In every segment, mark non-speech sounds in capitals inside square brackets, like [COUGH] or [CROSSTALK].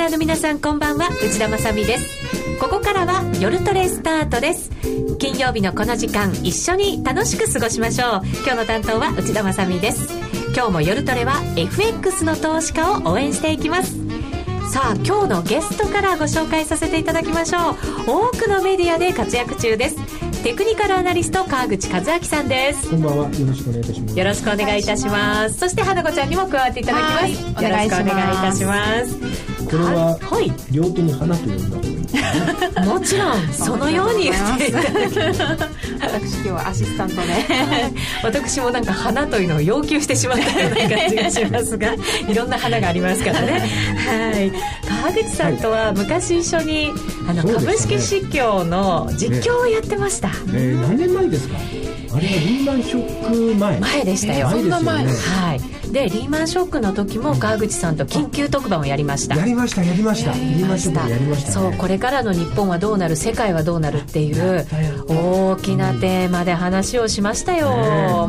ナーの皆さんこんばんは。内田まさです。ここからは夜トレスタートです。金曜日のこの時間一緒に楽しく過ごしましょう。今日の担当は内田まさです。今日も夜トレは FX の投資家を応援していきます。さあ今日のゲストからご紹介させていただきましょう。多くのメディアで活躍中です。テクニカルアナリスト川口和明さんです。こんばんは。よろしくお願いいたします。よろしくお願いいたします。そして花子ちゃんにも加わっていただきます。よろしくお願いいたしますこれは、はい、両手に花と呼んだ方がいいね。もちろん。そのように。言っていただき私今日はアシスタントで、私もなんか花というのを要求してしまったような感じがしますがいろんな花がありますからね。はい。川口さんとは昔一緒に、あの株式市況の実況をやってました、ねえー、何年前ですか？あれはリーマンショック前。前でしたよ、前ですよね。はいでリーマンショックの時も川口さんと緊急特番をやりました。やりましたやりました。リーマンショックやりました、ね、そうこれからの日本はどうなる世界はどうなるっていう大きなテーマで話をしましたよ、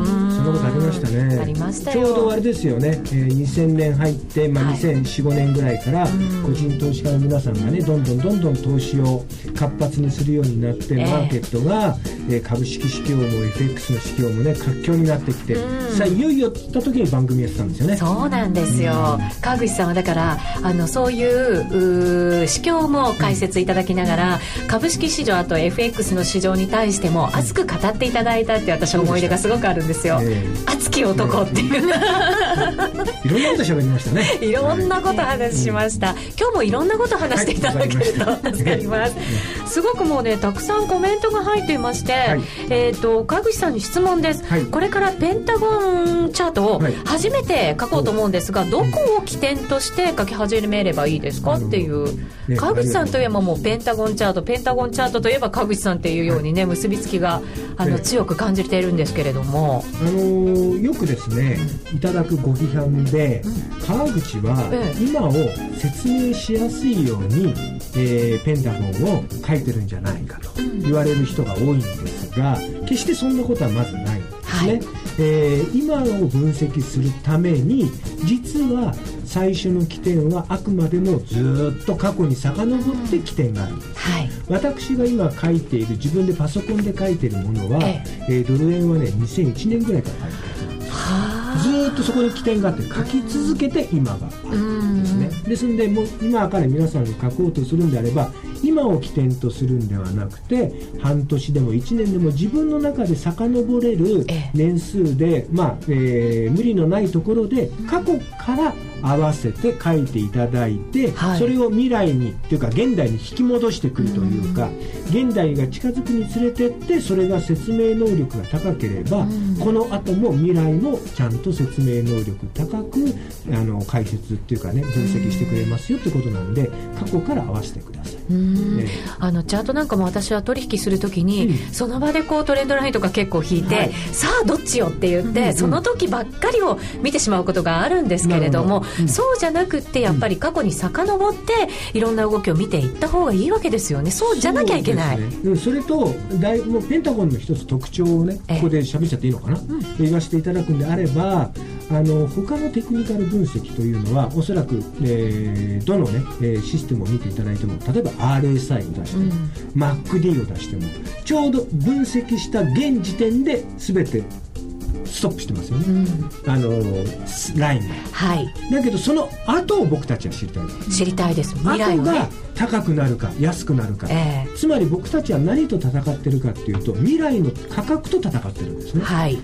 ね、そんなことありましたね。ありましたちょうどあれですよね、えー、2000年入って、まあ、2004、はい、年ぐらいから個人投資家の皆さんがねどんどんどんどん投資を活発にするようになってマーケットが、えー、株式市況も FX の市況もね活況になってきて、さあいよいよった時に番組やってたんですよね。そうなんですよ、うん、川口さんはだからあのそういう市況も解説いただきながら、うん、株式市場あと FX の市場に対しても熱く語っていただいたって私思い出がすごくあるんですよ、えー、熱き男っていう、えー、いろんなこと喋りましたね。[LAUGHS] いろんなこと話しました、はい、今日もいろんなこと話していただけると助かります、すごくもうねたくさんコメントが入っていまして、はい、えっ、ー、と川口さんに質問です、はい、これからペンタゴンチャートを初めて書こうと思うんですが、どこを起点として書き始めればいいですかっていう、ね、川口さんといえばもうペンタゴンチャートペンタゴンチャートといえば川口さんっていうようにね、結びつきがあの、強く感じているんですけれども、あのー、よくですね、いただくご批判で、川口は今を説明しやすいように、えー、ペンタゴンを書いてるんじゃないかと言われる人が多いんですが決してそんなことはまずないんですね。はいえー、今を分析するために実は最初の起点はあくまでもずっと過去に遡って起点がある。はい、私が今書いている自分でパソコンで書いているものは、ええ。ー、ドル円はね2001年ぐらいから書いてずっとそこに起点があって書き続けて今があるんですね。ですのでもう今から皆さんが書こうとするんであれば今を起点とするんではなくて半年でも1年でも自分の中で遡れる年数で、まあえー、無理のないところで過去から合わせて書いていただいて、はい、それを未来にっていうか現代に引き戻してくるというか、現代が近づくにつれてってそれが説明能力が高ければ、この後も未来もちゃんと説明能力高くあの解説っていうかね分析してくれますよってことなんで過去から合わせてください。ね、あのチャートなんかも私は取引するときに、うん、その場でこうトレンドラインとか結構引いて、はい、さあどっちよって言って、うんうん、その時ばっかりを見てしまうことがあるんですけれども、うん、そうじゃなくてやっぱり過去に遡っていろんな動きを見ていった方がいいわけですよね。そうじゃなきゃいけない。そ,、ね、それとだいもうペンタゴンの一つ特徴をねここで喋っちゃっていいのかな、言わせていただくんであればあの他のテクニカル分析というのはおそらく、えー、どのね、えー、システムを見ていただいても例えば RSI を出しても、うん、MacD を出してもちょうど分析した現時点で全てストップしてますよね、うん、あのラインが、はい、だけどその後を僕たちは知りたい。知りたいです。未来が高くなるか安くなるか、えー、つまり僕たちは何と戦ってるかっていうと未来の価格と戦ってるんですね、はい、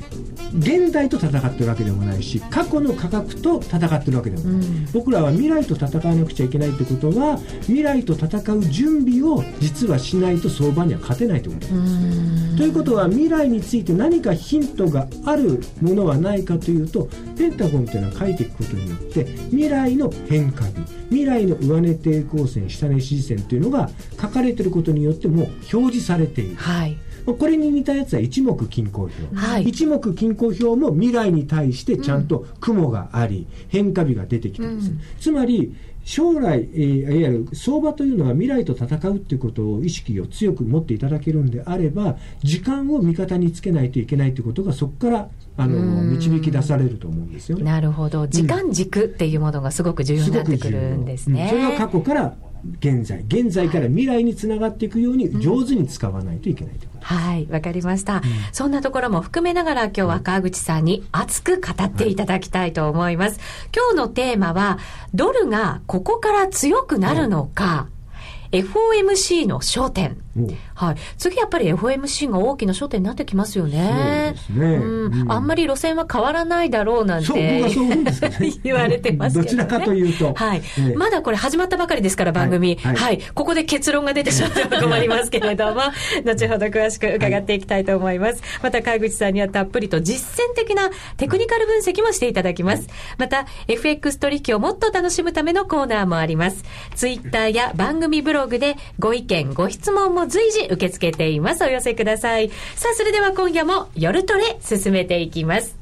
現代と戦ってるわけでもないし過去の価格と戦ってるわけでもない、うん、僕らは未来と戦わなくちゃいけないってことは未来と戦う準備を実はしないと相場には勝てないということ。なん。ですということは未来について何かヒントがあるものはないかというとペンタゴンというのは書いていくことによって未来の変化日未来の上値抵抗線下値支持線というのが書かれていることによっても表示されている。はい。これに似たやつは一目均衡表、はい、一目均衡表も未来に対してちゃんと雲があり、変化日が出てきてです、うん、つまり将来、えー、いわゆる相場というのは未来と戦うっていうことを意識を強く持っていただけるんであれば時間を味方につけないといけないということがそこからあの導き出されると思うんですよね。なるほど。時間軸っていうものがすごく重要になってくるんですね。それは過去から現在現在から未来につながっていくように上手に使わないといけないということはいわかりました、うん、そんなところも含めながら今日は川口さんに熱く語っていただきたいと思います、はい、今日のテーマはドルがここから強くなるのか、はい。FOMC の焦点。はい。次やっぱり FOMC が大きな焦点になってきますよね。そうですね。うん。あんまり路線は変わらないだろうなんて。[LAUGHS] 言われてますけど、ね、どちらかというと。はい。まだこれ始まったばかりですから、番組。はい。はい、ここで結論が出てしまっては困りますけれども、[LAUGHS] 後ほど詳しく伺っていきたいと思います。また、川口さんにはたっぷりと実践的なテクニカル分析もしていただきます。また、FX 取引をもっと楽しむためのコーナーもあります。ツイッターや番組ブログでご意見、ご質問も随時受け付けています。お寄せください。さあ、それでは今夜も夜トレ進めていきます。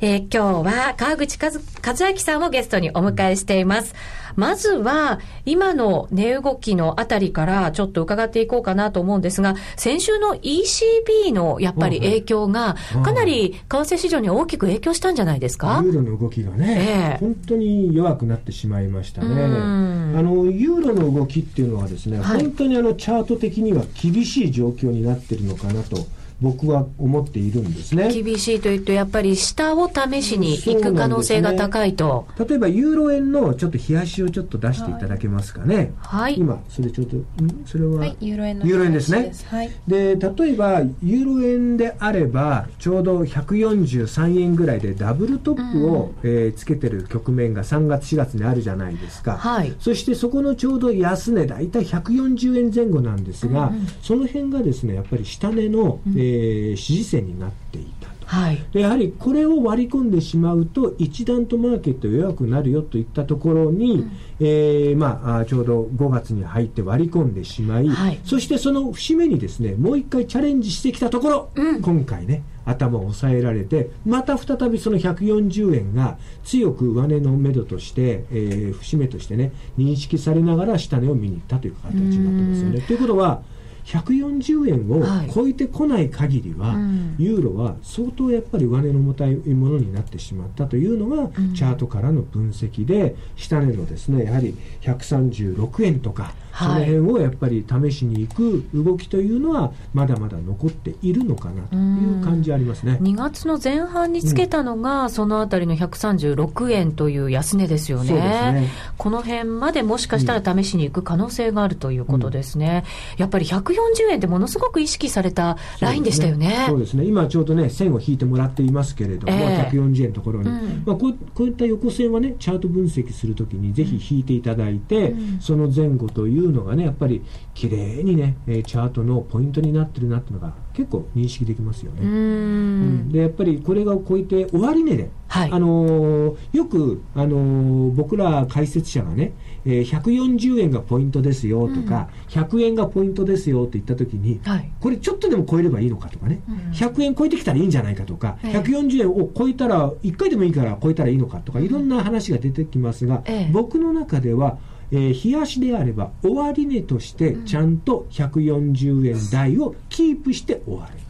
えー、今日は川口和和明さんをゲストにお迎えしています。まずは、今の値動きのあたりからちょっと伺っていこうかなと思うんですが、先週の ECB のやっぱり影響が、かなり為替市場に大きく影響したんじゃないですか？ユーロの動きがね、えー、本当に弱くなってしまいましたね。あの、ユーロの動きっていうのはですね、はい、本当にあの、チャート的には厳しい状況になってるのかなと。僕は思っているんですね。厳しいというと、やっぱり下を試しに行く可能性が高いと、ね、例えばユーロ円のちょっと冷やしをちょっと出していただけますかね、はい、今、それちょっと、それは、はい、ユーロ円ユーロ円ですね、はい、で例えば、ユーロ円であれば、ちょうど143円ぐらいでダブルトップを、うん、えー、つけてる局面が3月、4月にあるじゃないですか、はい、そしてそこのちょうど安値、大体140円前後なんですが、うんうん、その辺がですねやっぱり下値の、うん、えー、支持線になっていたと、はい、でやはりこれを割り込んでしまうと一段とマーケット弱くなるよといったところに、うん、えー、まあ、ちょうど5月に入って割り込んでしまい、はい、そしてその節目にですねもう一回チャレンジしてきたところ、うん、今回ね頭を抑えられてまた再びその140円が強く上値の目処として、えー、節目としてね認識されながら下値を見に行ったという形になってますよね。ということは140円を超えてこない限りは、はい、ユーロは相当やっぱり上値の重たいものになってしまったというのが、うん、チャートからの分析で下値のですねやはり136円とかその辺をやっぱり試しに行く動きというのはまだまだ残っているのかなという感じありますね。2月の前半につけたのが、うん、そのあたりの136円という安値ですよね、ね、この辺までもしかしたら試しに行く可能性があるということですね、うん、やっぱり140円ってものすごく意識されたラインでしたよね。そうですね、ね、今ちょうどね線を引いてもらっていますけれども、えー、140円のところに、うん、まあ、こうこういった横線はねチャート分析するときにぜひ引いていただいて、その前後といういうのがねやっぱり綺麗にねチャートのポイントになってるなっていうのが結構認識できますよね。うん。でやっぱりこれが超えて終値で、はい、あのよく、あの僕ら解説者がね、えー、140円がポイントですよとか、うん、100円がポイントですよって言った時に、はい、これちょっとでも超えればいいのかとかね、うん、100円超えてきたらいいんじゃないかとか、え140円を超えたら1回でもいいから超えたらいいのかとかいろんな話が出てきますが、え。僕の中ではえー、冷やしであれば終値としてちゃんと140円台をキープして終わる。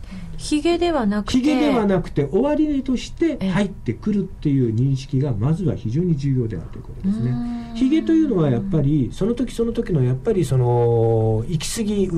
ヒゲではなくてヒゲではなくて終値として入ってくるっていう認識がまずは非常に重要であるということですね。ヒゲというのはやっぱりその時その時のやっぱりその行き過ぎ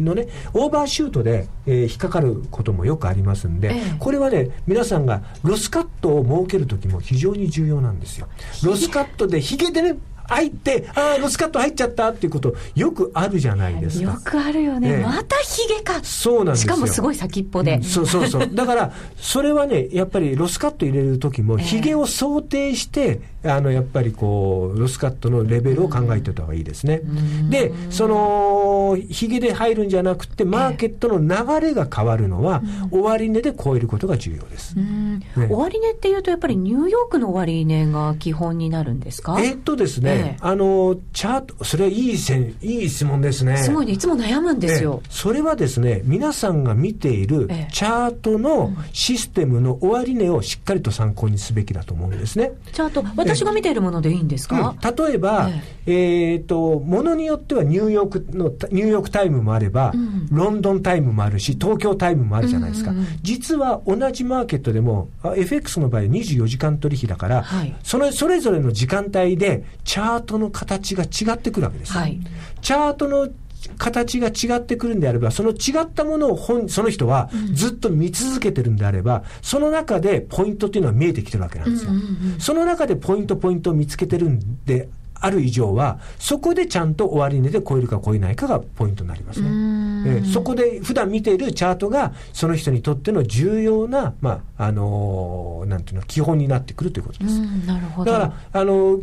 のねオーバーシュートで、えー、引っかかることもよくありますんで、これはね皆さんがロスカットを設ける時も非常に重要なんですよ。ロスカットでヒゲでね入って、ああ、ロスカット入っちゃったっていうこと、よくあるじゃないですか。よくあるよね。またヒゲか。そうなんですしかもすごい先っぽで。うん、そうそうそう。だから、それはね、やっぱりロスカット入れる時も、[LAUGHS] ヒゲを想定して、あの、やっぱりこう、ロスカットのレベルを考えておいた方がいいですね。で、その、ヒゲで入るんじゃなくて、マーケットの流れが変わるのは、終値で超えることが重要です。ね、終値っていうと、やっぱりニューヨークの終値が基本になるんですか？えっとですね、あのチャートそれはいいせんいい質問ですね。すごいねいつも悩むんですよ。それはですね皆さんが見ているチャートのシステムの終値をしっかりと参考にすべきだと思うんですね。チャート私私が見ているものでいいんですか、うん、例えば、えー、えー、と、ものによってはニューヨークの、ニューヨークタイムもあれば、うん、ロンドンタイムもあるし、東京タイムもあるじゃないですか。うんうんうん、実は同じマーケットでも、FX の場合24時間取引だから、はい、そのそれぞれの時間帯で、チャートの形が違ってくるわけです。はい、チャートの形が違ってくるんであれば、その違ったものを本、その人はずっと見続けてるんであれば、うん、その中でポイントっていうのは見えてきてるわけなんですよ。その中でポイントポイントを見つけてるんである以上は、そこでちゃんと終値で超えるか超えないかがポイントになりますね。えそこで普段見ているチャートが、その人にとっての重要な、まあ、あのー、なんていうの、基本になってくるということです。なるほど。だから、あのー、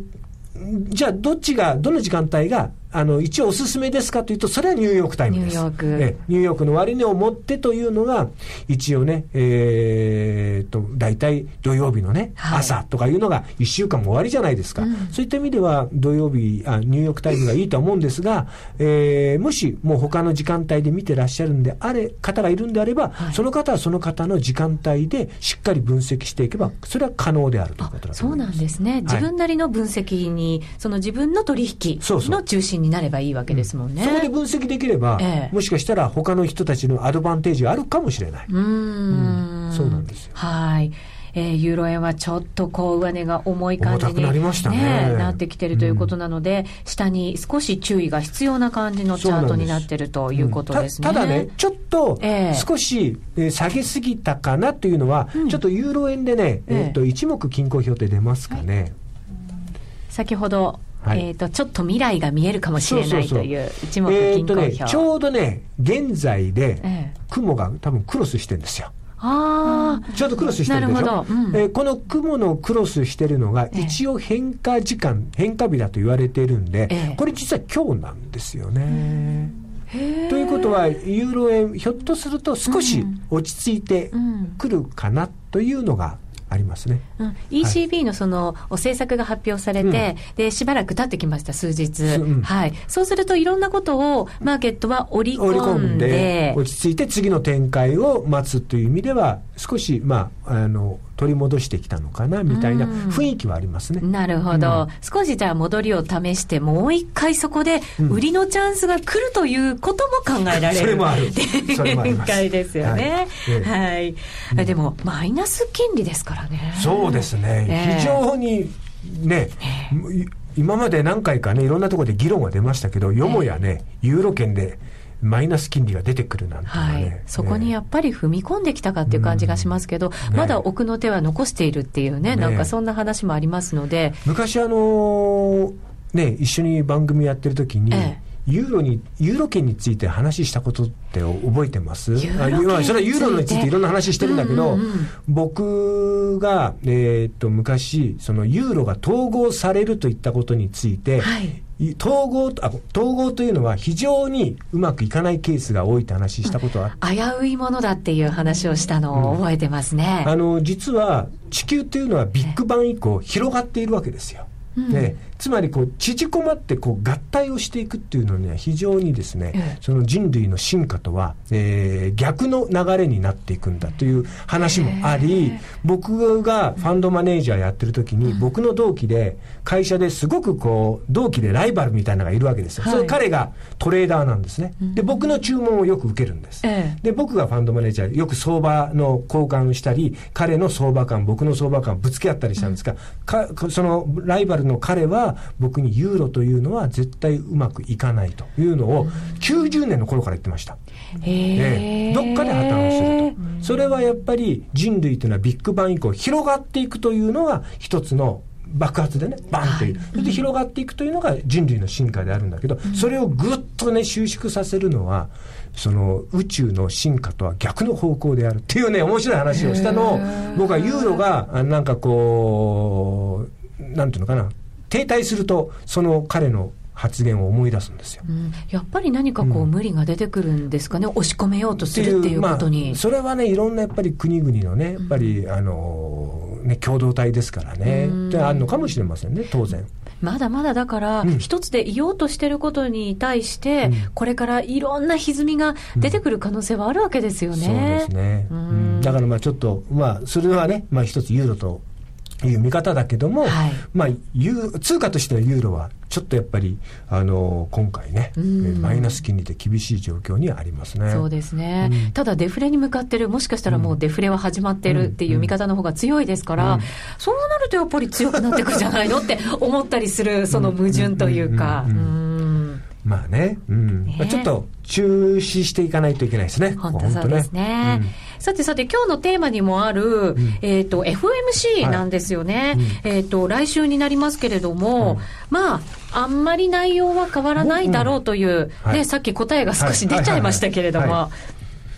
じゃあ、どっちが、どの時間帯があの、一応おすすめですかというと、それはニューヨークタイムです。ニューヨーク。えニューヨークの割値を持ってというのが、一応ね、えー、と、大体土曜日のね、はい、朝とかいうのが1週間も終わりじゃないですか。うん、そういった意味では、土曜日あ、ニューヨークタイムがいいと思うんですが、えー、もしもう他の時間帯で見てらっしゃるんであれ、方がいるんであれば、はい、その方はその方の時間帯でしっかり分析していけば、それは可能であるということだと思います。そうなんですね。自分なりの分析に、その自分の取引の中心になればいいわけですもんね、そこで分析できれば、ええ、もしかしたら他の人たちのアドバンテージがあるかもしれない。うんうん、そうなんですよ。はい。えー、ユーロ円はちょっとこう上値が重い感じになりましたね、ね、なってきてるということなので、うん、下に少し注意が必要な感じのチャートになってるということですね。たただね、ちょっと少し、えー、下げすぎたかなというのは、うん、ちょっとユーロ円でね、えー、っと一目均衡表って出ますかね。はい、先ほどはい、えっ、と、ちょっと未来が見えるかもしれないという一目均衡表。えー、ね、ちょうどね、現在で、雲が多分クロスしてるんですよ。ああ。ちょうどクロスしてるでしょ。うん、えー、この雲のクロスしてるのが、一応変化時間、変化日だと言われているんで、えー、これ実は今日なんですよね。ということは、ユーロ円、ひょっとすると少し落ち着いてくるかなというのが、ありますね、うん、ECB のその政策が発表されて、うん、でしばらく経ってきました、数日、うん、はい、そうするといろんなことをマーケットは織り込んで落ち着いて次の展開を待つという意味では、少し、まあ、あの取り戻してきたのかなみたいな雰囲気はありますね。なるほど、うん、少しじゃあ戻りを試して、もう一回そこで売りのチャンスが来るということも考えられる、それもある。[LAUGHS] 展開ですよね。はい。はい、うん、でも、マイナス金利ですからね。そうですね。えー、非常にね、えー、今まで何回かね、いろんなところで議論が出ましたけど、よもやね、ユーロ圏で、マイナス金利が出てくるなんて、ね、はい、そこにやっぱり踏み込んできたかっていう感じがしますけど、うん。ね、まだ奥の手は残しているっていうね、ねなんかそんな話もありますので。昔あのー、ね、一緒に番組やってる時に、ええ。ユーロに、ユーロ圏について話したことって覚えてます？あそれはユーロについていろんな話してるんだけど、うんうんうん、僕が、えー、っと、昔、そのユーロが統合されるといったことについて、はい、統合あ統合というのは非常にうまくいかないケースが多いって話したことは、うん、危ういものだっていう話をしたのを覚えてますね、うん、あの実は地球というのはビッグバン以降広がっているわけですよ、でつまりこう縮こまってこう合体をしていくっていうのには非常にですね、その人類の進化とは、えー、逆の流れになっていくんだという話もあり僕がファンドマネージャーやってる時に、僕の同期で会社ですごくこう同期でライバルみたいなのがいるわけですよ、はい、それ彼がトレーダーなんですね。で僕の注文をよく受けるんです、で僕がファンドマネージャーよく相場の交換をしたり彼の相場感僕の相場感をぶつけ合ったりしたんですが、かそのライバルの彼は僕にユーロというのは絶対うまくいかないというのを90年の頃から言ってました。えー、どっかで破綻をすると。それはやっぱり人類というのはビッグバン以降広がっていくというのが一つの爆発でね、バンという。それで広がっていくというのが人類の進化であるんだけど、それをぐっとね、収縮させるのは、その宇宙の進化とは逆の方向であるっていうね、面白い話をしたのを、僕はユーロが、なんかこう、なんていうのかな、停滞すると、その彼の発言を思い出すんですよ、うん、やっぱり何かこう、無理が出てくるんですかね、押し込めようとするっていうことに、まあ、それはね、いろんなやっぱり国々のね、やっぱり、あのね、共同体ですからね、ってあるのかもしれませんね、当然。まだまだだから、うん、一つでいようとしてることに対して、うん、これからいろんな歪みが出てくる可能性はあるわけですよね。そうですね。だからまあちょっと、まあ、それはね、まあ一つユーロという見方だけども、はい、まあ、通貨としてのユーロは、ちょっとやっぱり、あの今回ね、マイナス金利で厳しい状況にありますね。そうですね、うん、ただデフレに向かってる、もしかしたらもうデフレは始まってるっていう見方の方が強いですから、うん。うん、そうなるとやっぱり強くなっていくんじゃないのって思ったりする、その矛盾というか。まあね、うん、ねまあ、ちょっと注視していかないといけないですね。本当そうですね。さてさて、今日のテーマにもある、うん、えっ、ー、と、FMC なんですよね。はいうん、えっ、ー、と、来週になりますけれども、まあ、あんまり内容は変わらないだろうという、はい、ね、さっき答えが少し出ちゃいましたけれども、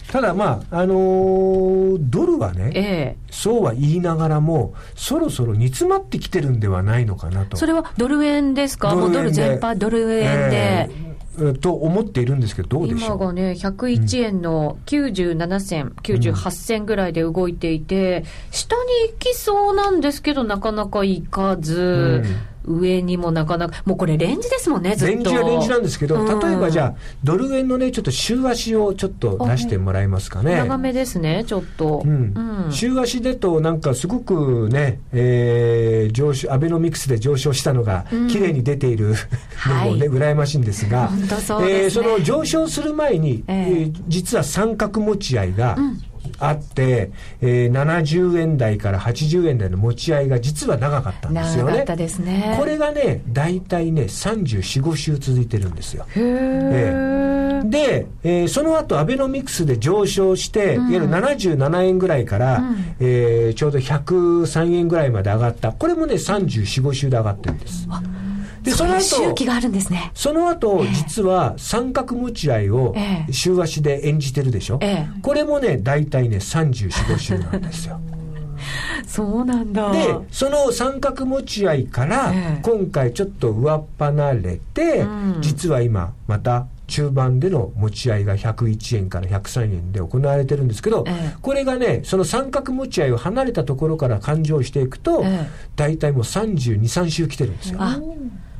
ただまあ、あのー、ドルはね、ええ、そうは言いながらも、そろそろ煮詰まってきてるんではないのかなと。それはドル円ですか？ドル全般、ドル円で。えー、と思っているんですけど、どうでしょう？今がね、101円の97銭、うん、98銭ぐらいで動いていて、下に行きそうなんですけど、なかなか行かず。うん上にもなかなか、もうこれ、レンジですもんね、ずっと。レンジはレンジなんですけど、例えばじゃあ、ドル円のね、ちょっと週足をちょっと出してもらえますかね。長めですね、ちょっと。うん。うん、週足でと、なんかすごくね、えー、上昇、アベノミクスで上昇したのが、綺麗に出ている、のもね、羨ましいんですが、そね、えー、その上昇する前に、えー、実は三角持ち合いが、うんあって、えー、70円台から80円台の持ち合いが実は長かったんですよね。長かったですね。これがね、大体ね、34、5週続いてるんですよ。へえー、で、えー、その後アベノミクスで上昇して、うん、いわゆる77円ぐらいから、うん、えー、ちょうど103円ぐらいまで上がった。これもね、34、5週で上がってるんです。で、その後、周期があるんですね。その後、実は三角持ち合いを週足で演じてるでしょ？えこれもね、大体ね、34、5週なんですよ。[LAUGHS] そうなんだ。で、その三角持ち合いから、今回ちょっと上っ離れて、実は今、また中盤での持ち合いが101円から103円で行われてるんですけど、えこれがね、その三角持ち合いを離れたところから勘定していくと、え大体もう32、3週来てるんですよ。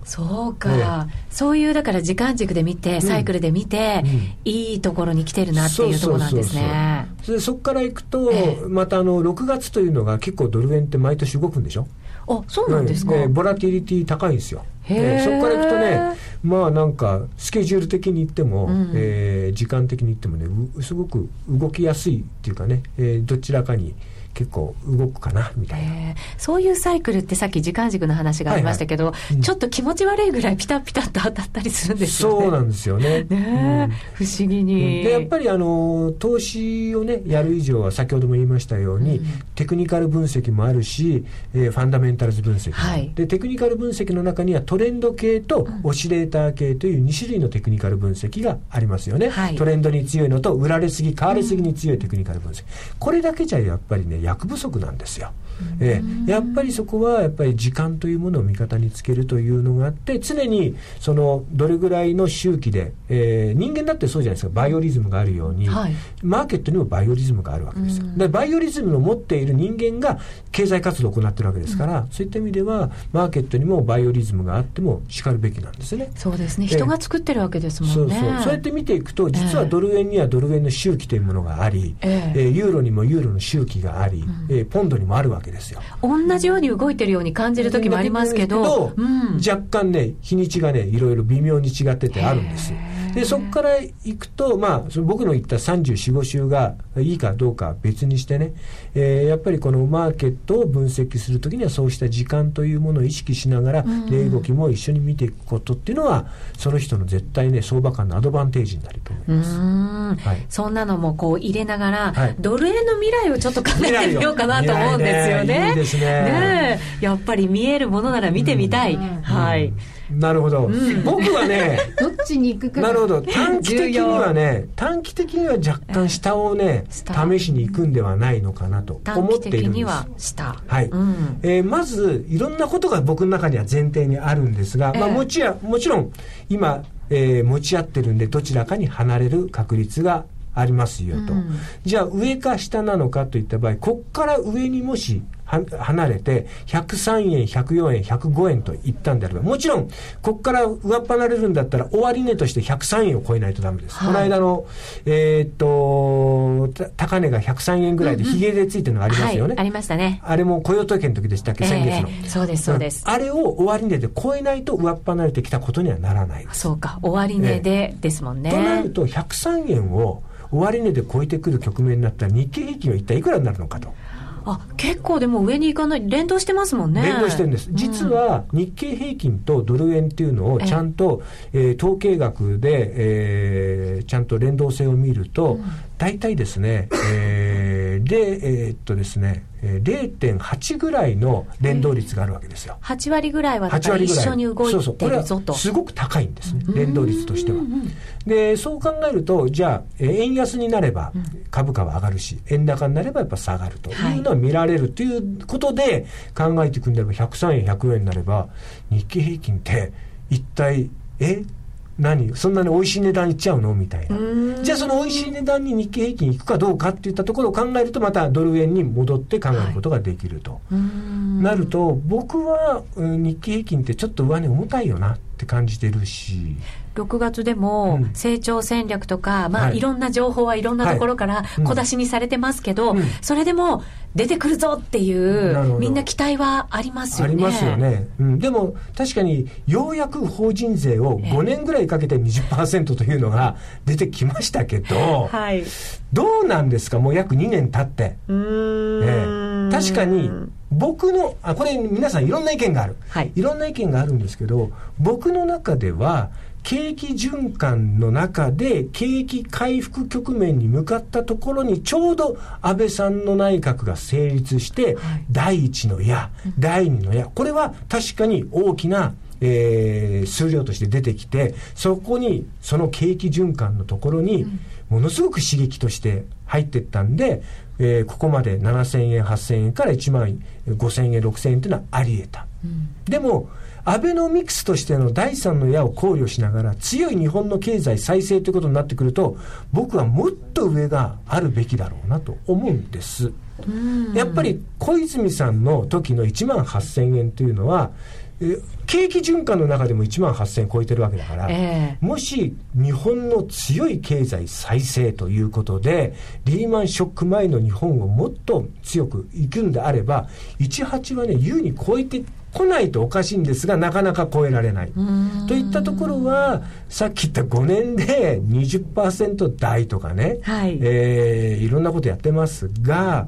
そうか、ね、そういうだから時間軸で見て、サイクルで見て、うん、いいところに来てるなっていうところなんですね。そこからいくと、ええ、またあの6月というのが結構ドル円って毎年動くんでしょ？あそうなんですか、ね、ボラティリティ高いんですよ。えー、そこからいくとね、まあなんか、スケジュール的に言っても、うん、えー、時間的に言ってもね、すごく動きやすいっていうかね、えー、どちらかに結構動くかなみたいな、えー、そういうサイクルってさっき時間軸の話がありましたけど、はいはい。うん、ちょっと気持ち悪いぐらいピタピタと当たったりするんですよね。そうなんですよね。ね、うん、不思議に、でやっぱりあの投資をねやる以上は先ほども言いましたように、うん、テクニカル分析もあるし、えー、ファンダメンタルズ分析、はい、でテクニカル分析の中にはトレンド系とオシレーター系という2種類のテクニカル分析がありますよね、はい、トレンドに強いのと売られすぎ買われすぎに強いテクニカル分析、これだけじゃやっぱりね役不足なんですよ。えー、やっぱりそこはやっぱり時間というものを味方につけるというのがあって常にそのどれぐらいの周期で、えー、人間だってそうじゃないですか。バイオリズムがあるように、はい、マーケットにもバイオリズムがあるわけですよ。でバイオリズムの持っている人間が経済活動を行ってるわけですから、うん、そういった意味ではマーケットにもバイオリズムがあってもしかるべきなんですね。そうですね。人が作ってるわけですもんね。そうそう。そうやって見ていくと実はドル円にはドル円の周期というものがあり、えー、えー、ユーロにもユーロの周期があり、うん、えー、ポンドにもあるわけですよ。同じように動いてるように感じる時もありますけど、うん、若干ね日にちがねいろいろ微妙に違っててあるんです。でそこからいくと、まあ、その僕の言った34、5週がいいかどうか別にしてね、えー、やっぱりこのマーケットを分析するときにはそうした時間というものを意識しながら、値動きも一緒に見ていくことっていうのはその人の絶対ね相場感のアドバンテージになると思います、はい、そんなのもこう入れながら、はい、ドル円の未来をちょっと考えてみようかなと思うんですよね。ね。ね。やっぱり見えるものなら見てみたい。はい。なるほど、うん、僕はね [LAUGHS] どっちに行くかなるほど。短期的にはね短期的には若干下をね、試しに行くんではないのかなと思っているんです。下。はい、うん、えー、まずいろんなことが僕の中には前提にあるんですが、えー、まあ、もちやもちろん今、えー、持ち合ってるんでどちらかに離れる確率がありますよと、うん、じゃあ上か下なのかといった場合こっから上にもし離れて103円104円105円といったんであればもちろんここから上っ離れるんだったら終値として103円を超えないとダメです、はい、この間の、えー、っと高値が103円ぐらいでひげでついてるのがありますよね、うんうんはい、ありましたね。あれも雇用統計の時でしたっけ、先月の、えー、そうですそうです、あれを終値で超えないと上っ離れてきたことにはならない。そうか。終値で、ですもんね。となると103円を終値で超えてくる局面になったら日経平均は一体いくらになるのかと。あ結構でも上に行かない連動してますもんね。連動してるんです、実は日経平均とドル円っていうのをちゃんと、えー、統計学で、えー、ちゃんと連動性を見ると、うん、大体ですね、えー、でえー、っとですね0.8ぐらいの連動率があるわけですよ。8割ぐらいはだから一緒に動いてるぞと。そうそう。これはすごく高いんですね、連動率としては。で、そう考えると、じゃあ、円安になれば株価は上がるし、円高になればやっぱ下がるというのは見られるということで考えていくんであれば、103円、100円になれば、日経平均って一体、え？何そんなに美味しい値段いっちゃうの？みたいな。じゃあその美味しい値段に日経平均いくかどうかっていったところを考えるとまたドル円に戻って考えることができると。はい、なると僕は日経平均ってちょっと上値重たいよなって感じてるし。6月でも成長戦略とか、うん、まあ、はい、いろんな情報はいろんなところから小出しにされてますけど、はいうん、それでも出てくるぞっていう、みんな期待はありますよね。ありますよね。うん、でも確かにようやく法人税を5年ぐらいかけて20%というのが [LAUGHS] 出てきましたけど、はい、どうなんですか？もう約2年経って。うん、え。確かに僕のあこれ皆さんいろんな意見がある、はい、いろんな意見があるんですけど僕の中では景気循環の中で景気回復局面に向かったところにちょうど安倍さんの内閣が成立して、はい、第一の矢、第二の矢。これは確かに大きなえー、数量として出てきてそこにその景気循環のところにものすごく刺激として入っていったんで、えー、ここまで7000円8000円から1万5000円6000円というのはあり得た、うん、でもアベノミクスとしての第三の矢を考慮しながら強い日本の経済再生ということになってくると僕はもっと上があるべきだろうなと思うんです。やっぱり小泉さんの時の1万8000円というのは景気循環の中でも1万8000円超えてるわけだから、えー、もし日本の強い経済再生ということでリーマンショック前の日本をもっと強くいくんであれば18はね優に超えて来ないとおかしいんですがなかなか超えられない。といったところはさっき言った5年で20%台とかね、はい。えー、いろんなことやってますが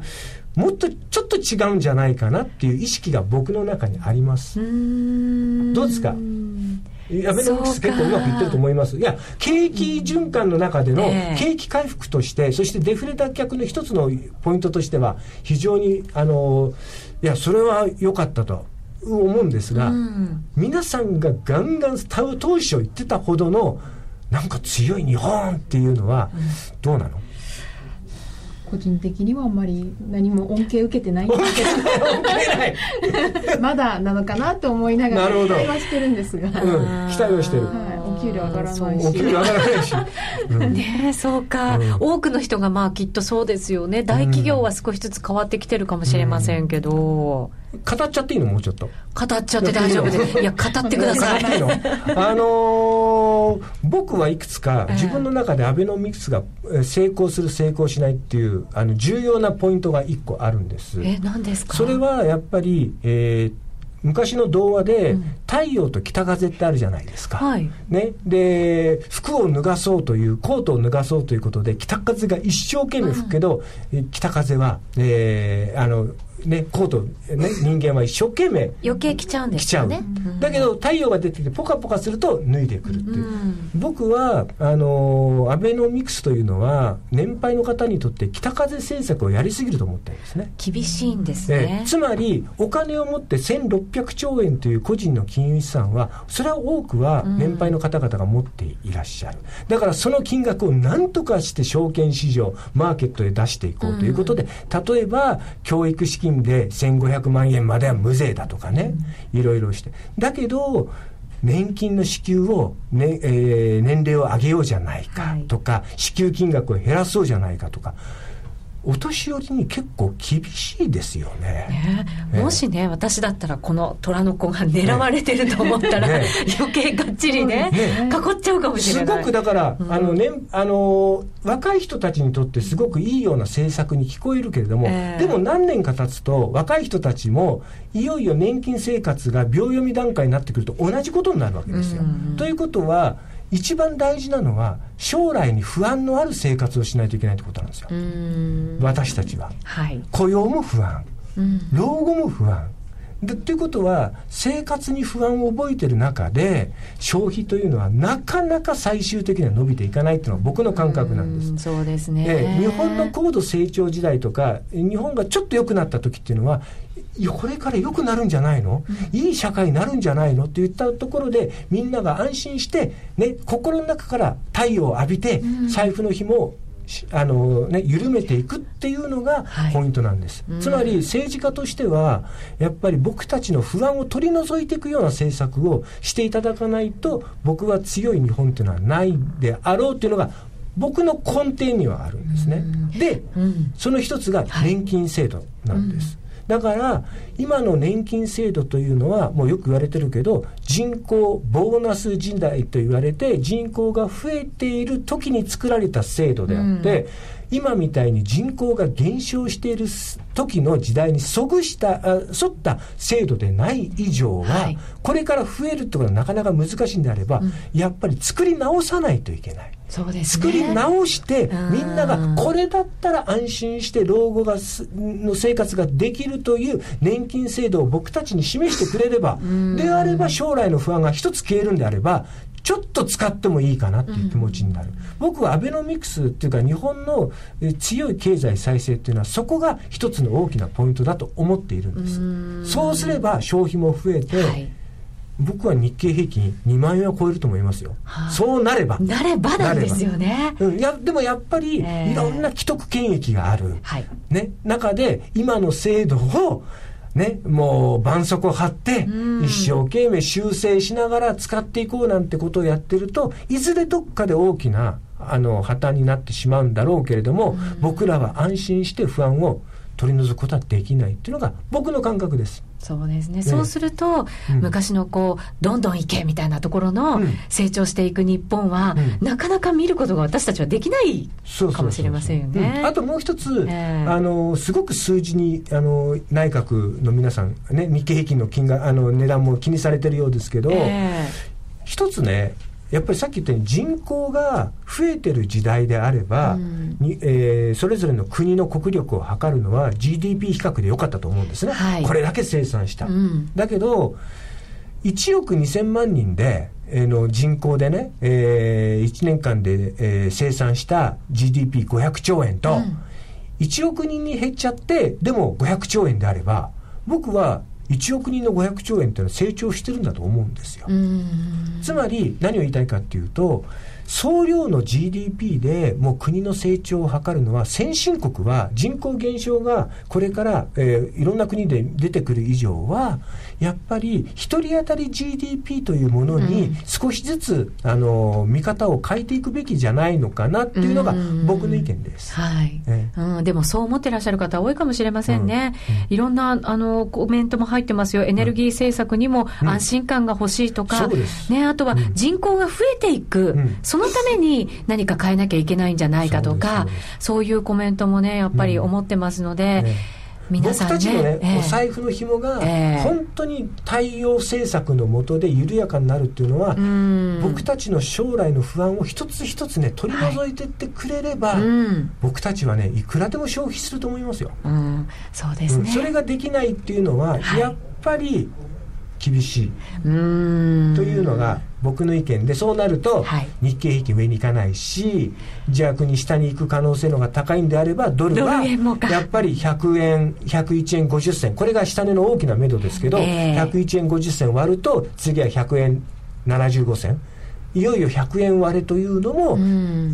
もっとちょっと違うんじゃないかなっていう意識が僕の中にあります。どうですか？アベノミクス結構うまくいってると思います。いや、景気循環の中での景気回復として、そしてデフレ脱却の一つのポイントとしては、非常に、あの、いや、それは良かったと。思うんですが、うん、皆さんがガンガン当初言ってたほどのなんか強い日本っていうのはどうなの、個人的にはあんまり何も恩恵受けてない。んですけど [LAUGHS] まだなのかなと思いながら期待はしてるんですが、うん、期待はしてる、は給料上がらないし。お給料上がらないし、うん、ねそうか、うん、多くの人がまあきっとそうですよね。大企業は少しずつ変わってきてるかもしれませんけど、語っちゃっていいのもうちょっと。語っちゃって大丈夫で。すいや語ってください。あのー、僕はいくつか自分の中でアベノミクスが成功する成功しないっていうあの重要なポイントが一個あるんです。え何ですか？それはやっぱりえー、昔の童話で、太陽と北風ってあるじゃないですか。はい、ね。で、服を脱がそうという、コートを脱がそうということで、北風が一生懸命吹くけど、うん、北風は、えー、あの、ね、コート、ね、人間は一生懸命余計着ちゃうんですよねだけど太陽が出てきてポカポカすると脱いでくるっていう、うん、僕はあのアベノミクスというのは年配の方にとって北風政策をやりすぎると思ってるんですね。厳しいんですね、つまりお金を持って1600兆円という個人の金融資産はそれは多くは年配の方々が持っていらっしゃる、うん、だからその金額を何とかして証券市場マーケットで出していこうということで、うん、例えば教育資金金で1500万円までは無税だとかね、いろいろして。だけど、年金の支給を、ねえー、年齢を上げようじゃないかとか、はい、支給金額を減らそうじゃないかとかお年寄りに結構厳しいですよね。ね、もしね私だったらこの虎の子が狙われてると思ったら、ね、余計がっちりね囲っちゃうかもしれない。すごくだから、うん、あのねあの若い人たちにとってすごくいいような政策に聞こえるけれども、えー、でも何年か経つと若い人たちもいよいよ年金生活が秒読み段階になってくると同じことになるわけですよ。うん、ということは一番大事なのは将来に不安のある生活をしないといけないってことなんですよ。私たちは、はい、雇用も不安、うん、老後も不安でということは生活に不安を覚えてる中で消費というのはなかなか最終的には伸びていかないっていうのは僕の感覚なんです。うそうですね、日本の高度成長時代とか日本がちょっと良くなった時っていうのはこれから良くなるんじゃないの、うん、いい社会になるんじゃないの？って言ったところでみんなが安心して、ね、心の中から太陽を浴びて、財布の紐をあのね、緩めていくっていうのがポイントなんです、はい、つまり政治家としてはやっぱり僕たちの不安を取り除いていくような政策をしていただかないと僕は強い日本っていうのはないであろうっていうのが僕の根底にはあるんですね。で、うん、その一つが年金制度なんです。はいうんだから今の年金制度というのはもうよく言われてるけど人口ボーナス時代と言われて人口が増えている時に作られた制度であって、うん、今みたいに人口が減少している時の時代に即したあ沿った制度でない以上は、はい、これから増えるってことはなかなか難しいんであれば、うん、やっぱり作り直さないといけない。そうです、ね、作り直してみんながこれだったら安心して老後がの生活ができるという年金制度を僕たちに示してくれればであれば将来の不安が一つ消えるんであればちょっと使ってもいいかなっていう気持ちになる、僕はアベノミクスっていうか日本の強い経済再生っていうのはそこが一つの大きなポイントだと思っているんです。そうすれば消費も増えて、はい。僕は日経平均2万円は超えると思いますよ。はあ、そうなれば。なればなんですよね。うん、いや、でもやっぱり、いろんな既得権益がある。はい、ね、中で、今の制度を、ね、もう絆創を張って、一生懸命修正しながら使っていこうなんてことをやってると、いずれどっかで大きな、あの、破綻になってしまうんだろうけれども、僕らは安心して不安を取り除くことはできないっていうのが僕の感覚です。そうですね、ね、そうすると、うん、昔のこうどんどん行けみたいなところの成長していく日本は、うん、なかなか見ることが私たちはできないかもしれませんよね。あともう一つ、えー、あのすごく数字にあの内閣の皆さん、ね、日経平均の金額あの値段も気にされてるようですけど、えー、一つねやっぱりさっき言ったように人口が増えてる時代であれば、うん、にえー、それぞれの国の国力を測るのは GDP 比較でよかったと思うんですね、はい、これだけ生産した、うん、だけど1億2000万人で、えー、の人口でね、えー、1年間で、えー、生産した GDP500 兆円と、うん、1億人に減っちゃってでも500兆円であれば僕は1億人の500兆円っていうのは成長してるんだと思うんですよ。つまり何を言いたいかっていうと総量の GDP でもう国の成長を図るのは先進国は人口減少がこれから、えー、いろんな国で出てくる以上はやっぱり1人当たり GDP というものに少しずつ、うん、あの見方を変えていくべきじゃないのかなっていうのが僕の意見です。はい、えー、うん、でもそう思ってらっしゃる方多いかもしれませんね。いろんなあのコメントも入ってますよ。エネルギー政策にも安心感が欲しいとか、ね、あとは人口が増えていく、そのために何か変えなきゃいけないんじゃないかとか、そういうコメントもね、やっぱり思ってますので、皆さん、ね、僕たちのね、え。ー、お財布の紐が、本当に太陽政策のもとで緩やかになるっていうのは、僕たちの将来の不安を一つ一つね取り除いていってくれれば、はい、僕たちはねいくらでも消費すると思いますよ。うん、そうですね、それができないっていうのは、はい、やっぱり厳しい。というのが僕の意見でそうなると日経平均上に行かないし逆に下に行く可能性の方が高いんであればドルはやっぱり100円101円50銭。これが下値の大きな目処ですけど、えー、101円50銭割ると次は100円75銭。いよいよ100円割れというのも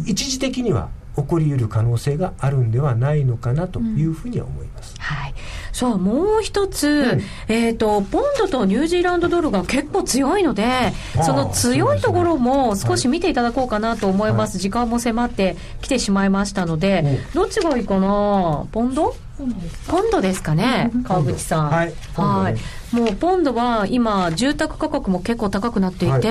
一時的には起こり得る可能性があるんではないのかなというふうには思います。うん、はい。そうもう一つ、うん、えっ、とポンドとニュージーランドドルが結構強いのでその強いところも少し見ていただこうかなと思います、はい、時間も迫ってきてしまいましたので、どっちがいいかな？ポンド？ポンドですか？ね、川口さん。はい。はい。もうポンドは今、住宅価格も結構高くなっていて、はい、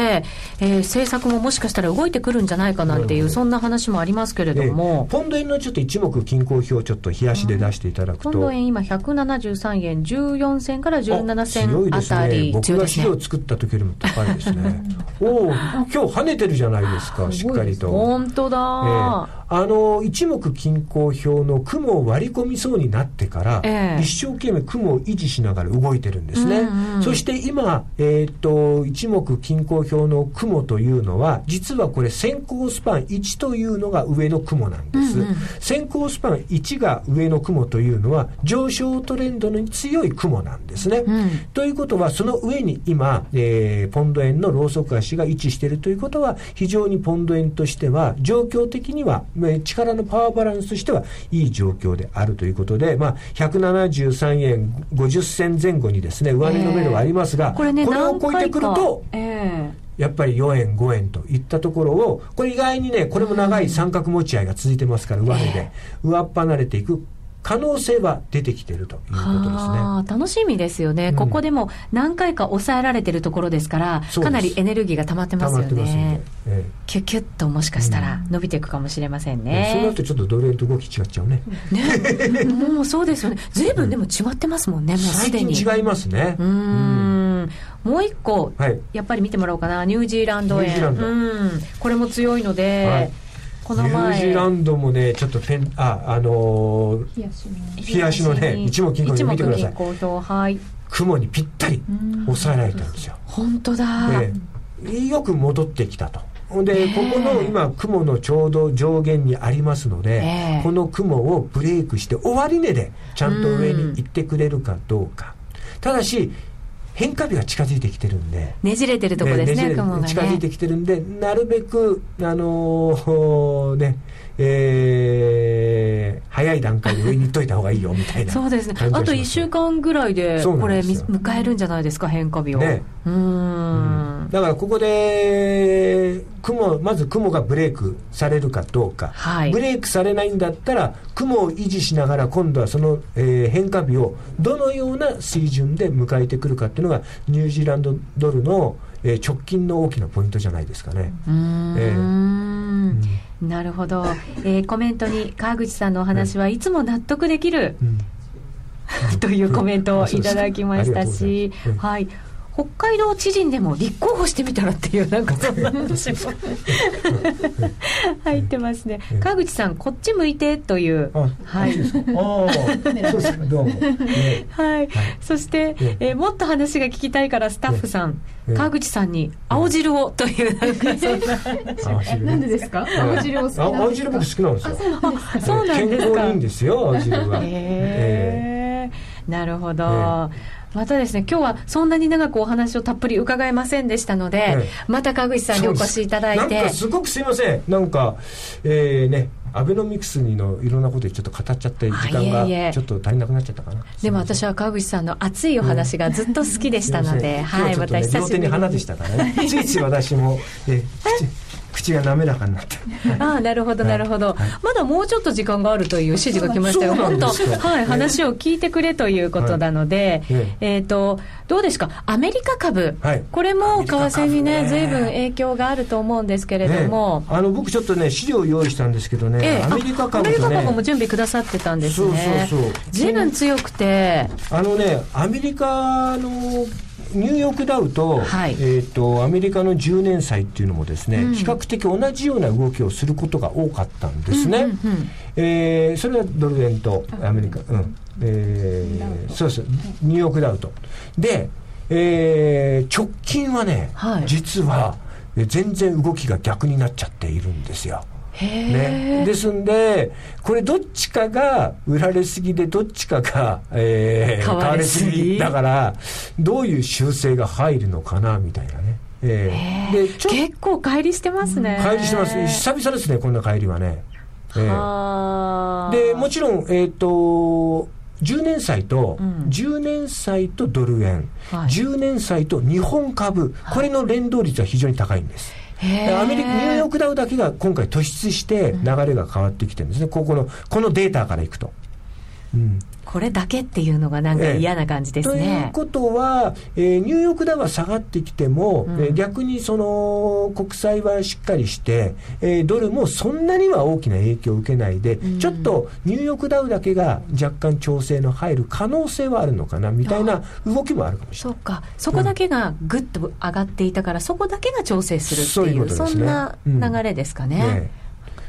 えー、政策ももしかしたら動いてくるんじゃないかなっていう、そんな話もありますけれども、ポンド円のちょっと一目均衡表をちょっと冷やしで出していただくと、ポンド円今、173円14銭から17銭あたり、ね、僕が資料作った時よりも高いですね。[LAUGHS] おお、今日跳ねてるじゃないですか、しっかりと。本当だ、えーあの一目均衡表の雲を割り込みそうになってから、えー、一生懸命雲を維持しながら動いてるんですね、うんうん、そして今、えーと、一目均衡表の雲というのは実はこれ先行スパン1というのが上の雲なんです、うんうん、先行スパン1が上の雲というのは上昇トレンドに強い雲なんですね、うん、ということはその上に今、えー、ポンド円のローソク足が位置しているということは非常にポンド円としては状況的には力のパワーバランスとしてはいい状況であるということで、まあ、173円50銭前後にですね、上値の目処はありますが、えー、これね、これを超えてくると、えー。やっぱり4円、5円といったところを、これ意外にね、これも長い三角持ち合いが続いてますから、上値で、上っ離れていく可能性は出てきているということですね。楽しみですよね、うん、ここでも何回か抑えられてるところですから、かなりエネルギーが溜まってますよね。ええ、キュキュッともしかしたら伸びていくかもしれませんね。うん、そうなるとちょっとドル円と動き違っちゃうね。ね [LAUGHS] もうそうですよね。ずいぶんでも違ってますもんね、もうすでに。違いますね。うん。もう一個、はい、やっぱり見てもらおうかな、ニュージーランド円。うん。これも強いので、はいこの前。ニュージーランドもねちょっとペンああのー、冷やしのね。一目金庫見てください、はい、雲にぴったり抑えられたんですよ。本当だ、えー、よく戻ってきたと。で、ここの今雲のちょうど上限にありますので、えー、この雲をブレイクして終値でちゃんと上に行ってくれるかどうか。ただし変化日が近づいてきてるんで。ねじれてるとこですね、ね雲がね。近づいてきてるんでなるべくあのー、ねえー、早い段階で上に行っといた方がいいよみたいなそうですね。あと1週間ぐらいでこれ迎えるんじゃないですか変化日を、ね、うん。だからここで雲まず雲がブレイクされるかどうか、はい、ブレイクされないんだったら雲を維持しながら今度はその、えー、変化日をどのような水準で迎えてくるかっていうのがニュージーランドドルの、えー、直近の大きなポイントじゃないですかね。うん、えー。うん。なるほど、えー、コメントに川口さんのお話はいつも納得できる、うん、[LAUGHS] というコメントをいただきましたし、はい、北海道知事でも立候補してみたらっていうなんかそんな話も。入ってますね。川口さんこっち向いてという。[LAUGHS] はい。はい、そして、えー、もっと話が聞きたいからスタッフさん、川口さんに青汁をというなんかそんななんでですか？青汁を青汁僕好きなんですよ。そうなんですか。健康いいんですよ青汁は。へえなるほど、またですね今日はそんなに長くお話をたっぷり伺えませんでしたので、ええ、また川口さんにお越しいただいて。なんかすごくすいません。なんかえー、ねアベノミクスにのいろんなことちょっと語っちゃって時間がちょっと足りなくなっちゃったかな。でも私は川口さんの熱いお話がずっと好きでしたので、はい、また久しぶりに両手に花でしたからね。ついつい私もえ口が滑らかになって。[LAUGHS] ああ、なるほど、なるほど、まだもうちょっと時間があるという指示が来ましたよ。本当、はい、話を聞いてくれということなので、えっ、と、どうですか、アメリカ株、これも為替にね、ずいぶん影響があると思うんですけれども。あの、僕ちょっとね、資料を用意したんですけどね、アメリカ株、アメリカ株も準備くださってたんですね。そうそうそう。ずいぶん強くて。あのね、アメリカのニューヨークダウと,、はい、えーと、アメリカの10年債っていうのもですね、うん、比較的同じような動きをすることが多かったんですね。うんうんうん、えー、それはドル円とアメリカ、うん、えー、そうそう、ニューヨークダウと。で、えー、直近はね、はい、実は全然動きが逆になっちゃっているんですよ。ね、ですんで、これどっちかが売られすぎで、どっちかが、えー、買われすぎ。だから、どういう修正が入るのかな、みたいなね。えー、で結構乖離してますね。乖離してます。久々ですね、こんな乖離はね。えー、でもちろん、えーと、10年債と、うん、10年債とドル円、はい、10年債と日本株、これの連動率は非常に高いんです。アメリカ、ニューヨークダウだけが今回突出して流れが変わってきてるんですね、ここの、このデータからいくと。うん、これだけっていうのがなんか嫌な感じですね。えということは、えー、ニューヨークダウは下がってきても、うん、えー、逆にその国債はしっかりして、えー、ドルもそんなには大きな影響を受けないで、うん、ちょっとニューヨークダウだけが若干調整の入る可能性はあるのかなみたいな動きもあるかもしれない。そうか、そこだけがぐっと上がっていたから、うん、そこだけが調整するっていう、そ、ね、んな流れですかね。ね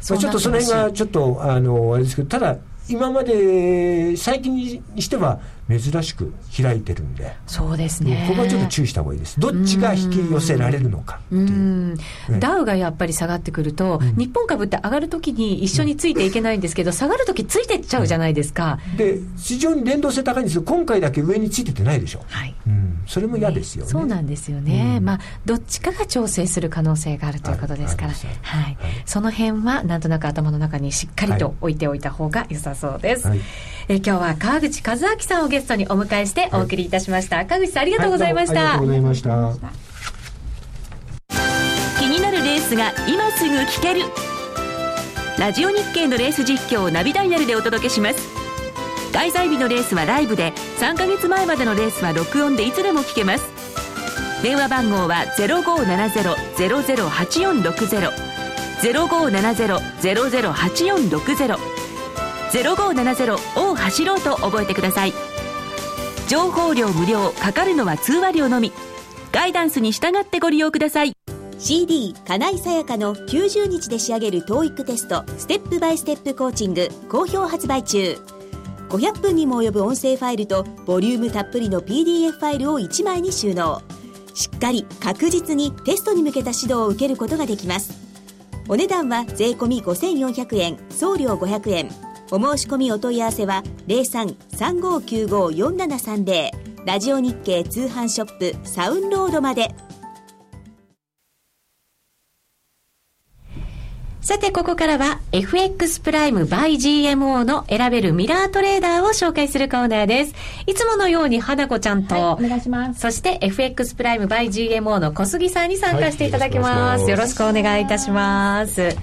まあ、ちょっとその辺がちょっとあのあれですけどただ今まで最近にしては珍しく開いてるんで。そうですね。ここはちょっと注意した方がいいです。どっちが引き寄せられるのかっていう、ダウがやっぱり下がってくると、うん、日本株って上がるときに一緒についていけないんですけど、うん、下がるときついてっちゃうじゃないですか、で非常に連動性高いんですけど今回だけ上についててないでしょ。はい、うん、それも嫌ですよね、そうなんですよね、まあどっちかが調整する可能性があるということですから、はい、はい、その辺はなんとなく頭の中にしっかりと置いておいた方が良さそうです、はい、え今日は川口和明さんをゲストにお迎えしてお送りいたしました、はい、川口さんありがとうございました、はい、ありがとうございました。気になるレースが今すぐ聞ける。ラジオ日経のレース実況をナビダイヤルでお届けします。開催日のレースはライブで3か月前までのレースは録音でいつでも聞けます。電話番号は0570-008460 0570-008460 0570を走ろうと覚えてください。情報量無料かかるのは通話料のみ。ガイダンスに従ってご利用ください。CD 金井さやかの90日で仕上げる TOEIC テストステップバイステップコーチング好評発売中。500分にも及ぶ音声ファイルとボリュームたっぷりの PDF ファイルを1枚に収納。しっかり確実にテストに向けた指導を受けることができます。お値段は税込5400円送料500円。お申し込みお問い合わせは0335954730ラジオ日経通販ショップサウンロードまでさて、ここからは FX プライム by GMO の選べるミラートレーダーを紹介するコーナーです。いつものように花子ちゃんと、はい、お願いします。そして FX プライム by GMO の小杉さんに参加していただきます。はい、よろしくお願いいたします。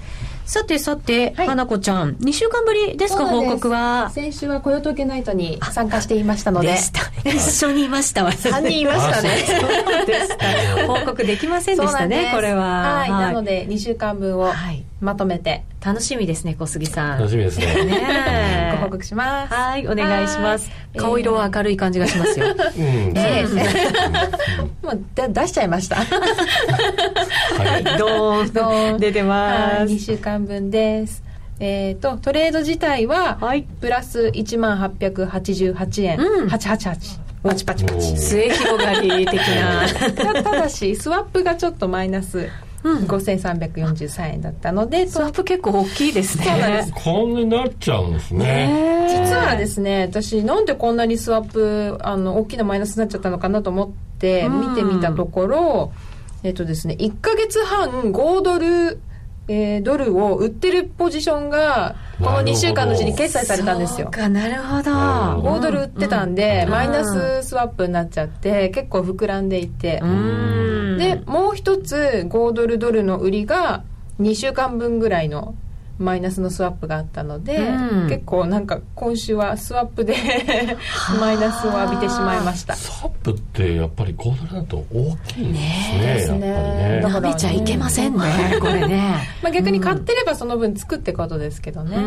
さてさて、はい、花子ちゃん、2週間ぶりですか、報告は？先週は雇用統計ナイトに参加していましたので。で一緒にいましたわ。3人いましたね。そうでした。報告できませんでしたね、これは。はい。なので、2週間分をまとめて。楽しみですね、小杉さん。楽しみですね。ね [LAUGHS] ご報告します。はい、お願いします。顔色は明るい感じがしますよ。うん。えもう出しちゃいました。はい、[LAUGHS] どーん、どーん。出てます。2週間分です。えっ、ー、と、トレード自体は、はい、プラス1万888円、うん、888。パチパチパチ。末広がり的な。[LAUGHS] ただし、スワップがちょっとマイナス。うん、5343円だったのでスワップ結構大きいですね。そうなんです。こんなになっちゃうんですね。実はですね私なんでこんなにスワップあの大きなマイナスになっちゃったのかなと思って見てみたところ、うん、えっとですね1か月半5ドルえー、ドルを売ってるポジションがこの2週間のうちに決済されたんですよ。かなるほど。5ドル売ってたんで、マイナススワップになっちゃって結構膨らんでいてでもう一つ5ドルドルの売りが2週間分ぐらいのマイナスのスワップがあったので、うん、結構なんか今週はスワップでマイナスを浴びてしまいました。スワップってやっぱり5ドルだと大きいんですねねね。伸びちゃいけませんねこれね。まあ逆に買ってればその分つくってことですけどね。う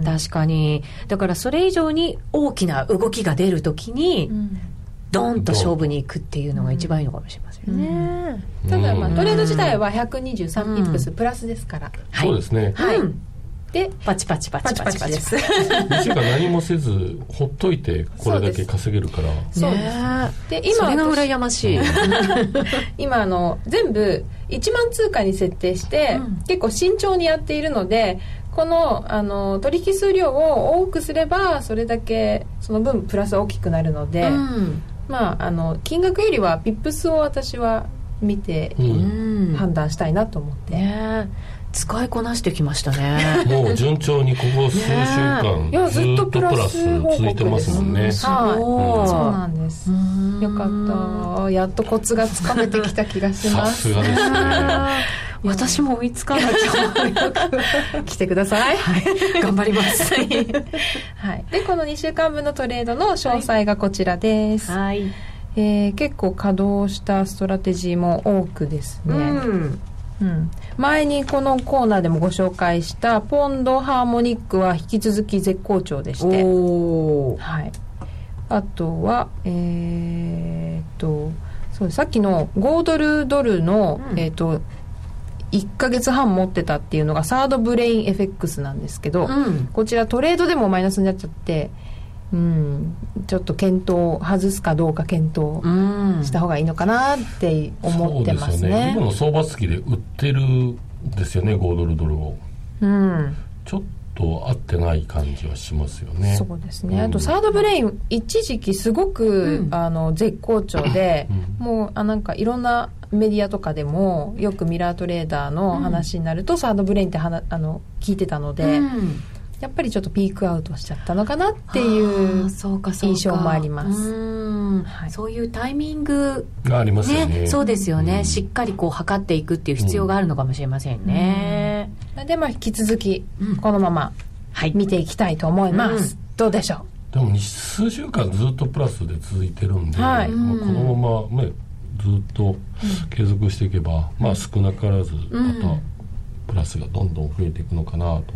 ん確かに。だからそれ以上に大きな動きが出るときに、うんドンと勝負に行くっていうのが一番いいのかもしれませんね、うん、ただまあトレード自体は123ピップスプラスですから、はい、そうですね。はい、でパチパチパチパチ。パチです。1週間何もせずほっといてこれだけ稼げるから。そうです。で今それが羨ましい。[LAUGHS] 今あの全部1万通貨に設定して、うん、結構慎重にやっているのでこのあの取引数量を多くすればそれだけその分プラス大きくなるので、うんまあ、あの金額よりはピップスを私は見て、判断したいなと思って、ね使いこなしてきましたね。[LAUGHS] もう順調にここ数週間、ね、ずっとプラス続いてますもんね、はい、そうなんです。よかった。やっとコツがつかめてきた気がします。さすがですね [LAUGHS] 私も追いつかなきゃ来てください、はい、頑張ります。はい、でこの2週間分のトレードの詳細がこちらです、はい。えー、結構稼働したストラテジーも多くですね、うん。うん、前にこのコーナーでもご紹介したポンドハーモニックは引き続き絶好調でして、はい、あとはえー、っとそうさっきの5ドルドルの、うん、えー、っと1か月半持ってたっていうのがサードブレイン FX なんですけど、うん、こちらトレードでもマイナスになっちゃってうん、ちょっと検討外すかどうか検討した方がいいのかなって思ってますね,、ね。今の相場付きで売ってるんですよね5ドルドルを、うん、ちょっと合ってない感じはしますよね。そうですね、うん、あとサードブレイン一時期すごく、うん、あの絶好調で、もうあなんかいろんなメディアとかでもよくミラートレーダーの話になると、サードブレインってはなあの聞いてたので、やっぱりちょっとピークアウトしちゃったのかなっていう印象もあります。はい、そういうタイミングがありますね、ね、そうですよね、うん、しっかりこう測っていくっていう必要があるのかもしれませんね。うん、でまあ引き続きこのまま見ていきたいと思います。うん、どうでしょう？でも数週間ずっとプラスで続いてるんで、はい、まあ、このままねずっと継続していけば、まあ少なからずまたプラスがどんどん増えていくのかなと。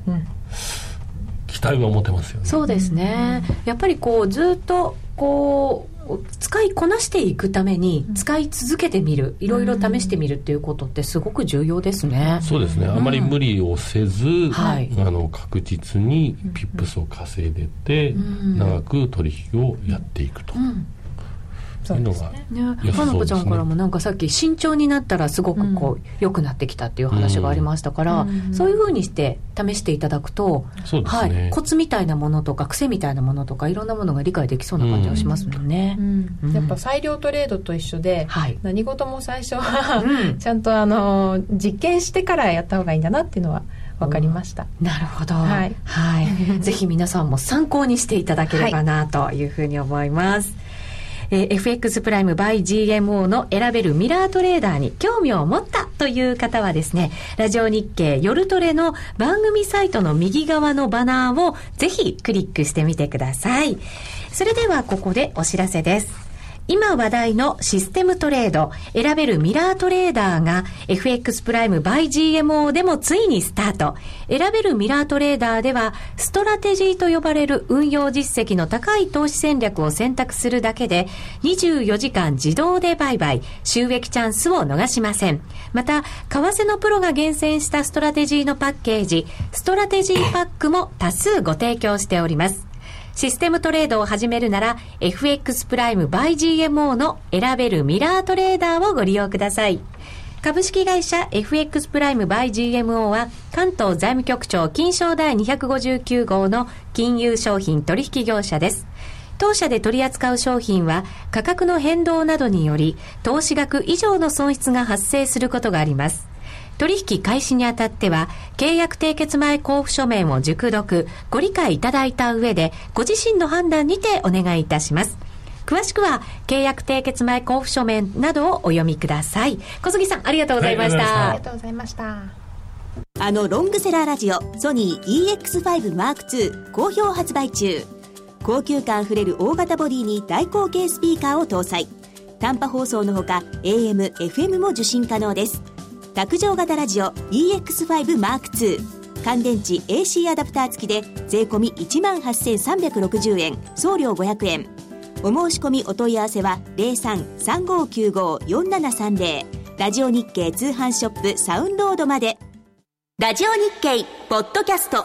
期待は持てますよね。そうですね。やっぱりこうずっとこう使いこなしていくために使い続けてみる、いろいろ試してみるっていうことってすごく重要ですね。そうですね。あまり無理をせず、うん、あの確実にピップスを稼いでて、長く取引をやっていくと。うんそういうのが、ね、花子ちゃんからもなんかさっき慎重になったらすごくこう、良くなってきたっていう話がありましたから、そういうふうにして試していただくと、はい、コツみたいなものとか癖みたいなものとかいろんなものが理解できそうな感じはしますもんね、やっぱ裁量トレードと一緒で、はい、何事も最初はちゃんとあの実験してからやった方がいいんだなっていうのは分かりました、なるほど。はい、はい、[LAUGHS] ぜひ皆さんも参考にしていただければなというふうに思います、えー、FX プライム by GMO の選べるミラートレーダーに興味を持ったという方はですね、ラジオ日経夜トレの番組サイトの右側のバナーをぜひクリックしてみてください。それではここでお知らせです。今話題のシステムトレード、選べるミラートレーダーが FX プライム by GMO でもついにスタート。選べるミラートレーダーでは、ストラテジーと呼ばれる運用実績の高い投資戦略を選択するだけで、24時間自動で売買、収益チャンスを逃しません。また、為替のプロが厳選したストラテジーのパッケージ、ストラテジーパックも多数ご提供しております。システムトレードを始めるなら FX プライム by GMO の選べるミラートレーダーをご利用ください。株式会社 FX プライム by GMO は関東財務局長金賞第259号の金融商品取引業者です。当社で取り扱う商品は価格の変動などにより投資額以上の損失が発生することがあります。取引開始にあたっては、契約締結前交付書面を熟読、ご理解いただいた上で、ご自身の判断にてお願いいたします。詳しくは、契約締結前交付書面などをお読みください。小杉さん、ありがとうございました。ありがとうございました。あのロングセラーラジオ、ソニー EX5 M2 好評発売中。高級感あふれる大型ボディに大口径スピーカーを搭載。短波放送のほか AM、FM も受信可能です。卓上型ラジオ EX5M2 乾電池 AC アダプター付きで税込1万8360円。送料500円。お申し込みお問い合わせは0335954730ラジオ日経通販ショップサウンロードまで。ラジオ日経ポッドキャスト。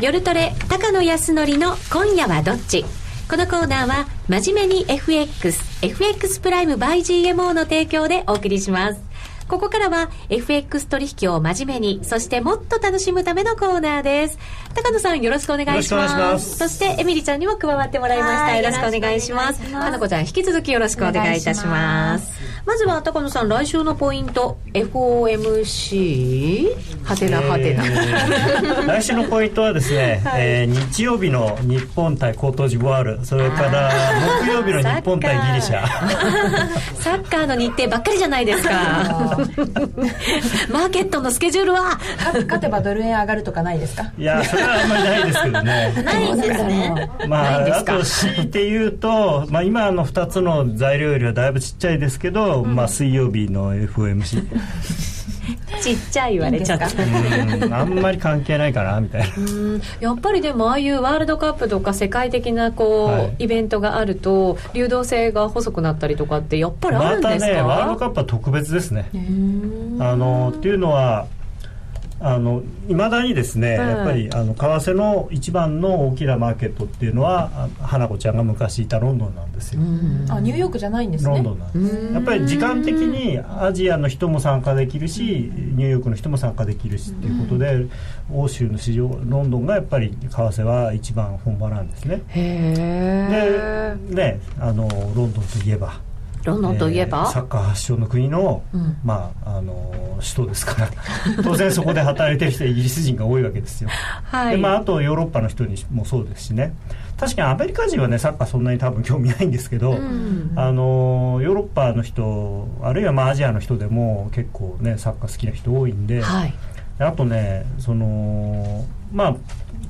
夜トレ高野康則の今夜はどっち？このコーナーは真面目に FXFX プライム by GMO の提供でお送りします。ここからは FX 取引を真面目に、そしてもっと楽しむためのコーナーです。高野さんよろしくお願いします。ます。そしてエミリちゃんにも加わってもらいました。よろしくお願いします。花子ちゃん引き続きよろしくお願いいたします。まずは高野さん来週のポイント FOMC はてなはてな、来週のポイントはですね、[LAUGHS] はい、えー、日曜日の日本対コートジボワール。それから木曜日の日本対ギリシャ。サッカーの日程ばっかりじゃないですか [LAUGHS] [LAUGHS] マーケットのスケジュールは？勝てばドル円上がるとかないですか？いやそれはあんまりないですけどね。ないんですね。まああと強いて言うと、まあ、今の2つの材料よりはだいぶちっちゃいですけど、うん、まあ水曜日の FOMC [LAUGHS] ちっちゃい言われちゃった。あんまり関係ないかなみたいな。[LAUGHS] やっぱりでもああいうワールドカップとか世界的なこう、はい、イベントがあると流動性が細くなったりとかってやっぱりあるんですか？またねワールドカップは特別ですね。あのっていうのはあの未だにですね、はい、やっぱりあの為替の一番の大きなマーケットっていうのは花子ちゃんが昔いたロンドンなんですよ。あニューヨークじゃないんですね。ロンドンなんです。やっぱり時間的にアジアの人も参加できるし、ニューヨークの人も参加できるしっていうことで、欧州の市場ロンドンがやっぱり為替は一番本場なんですね。へでねあのロンドンといえば。ロンドンといえば、えー、サッカー発祥の国の、うん、まあ、あの首都ですから。[LAUGHS] 当然そこで働いてる人はイギリス人が多いわけですよ、はい、でまあ、あとヨーロッパの人にもそうですしね。確かにアメリカ人はねサッカーそんなに多分興味ないんですけど、うん、あのヨーロッパの人あるいはまあアジアの人でも結構ねサッカー好きな人多いんで、はい、あとねそのまあ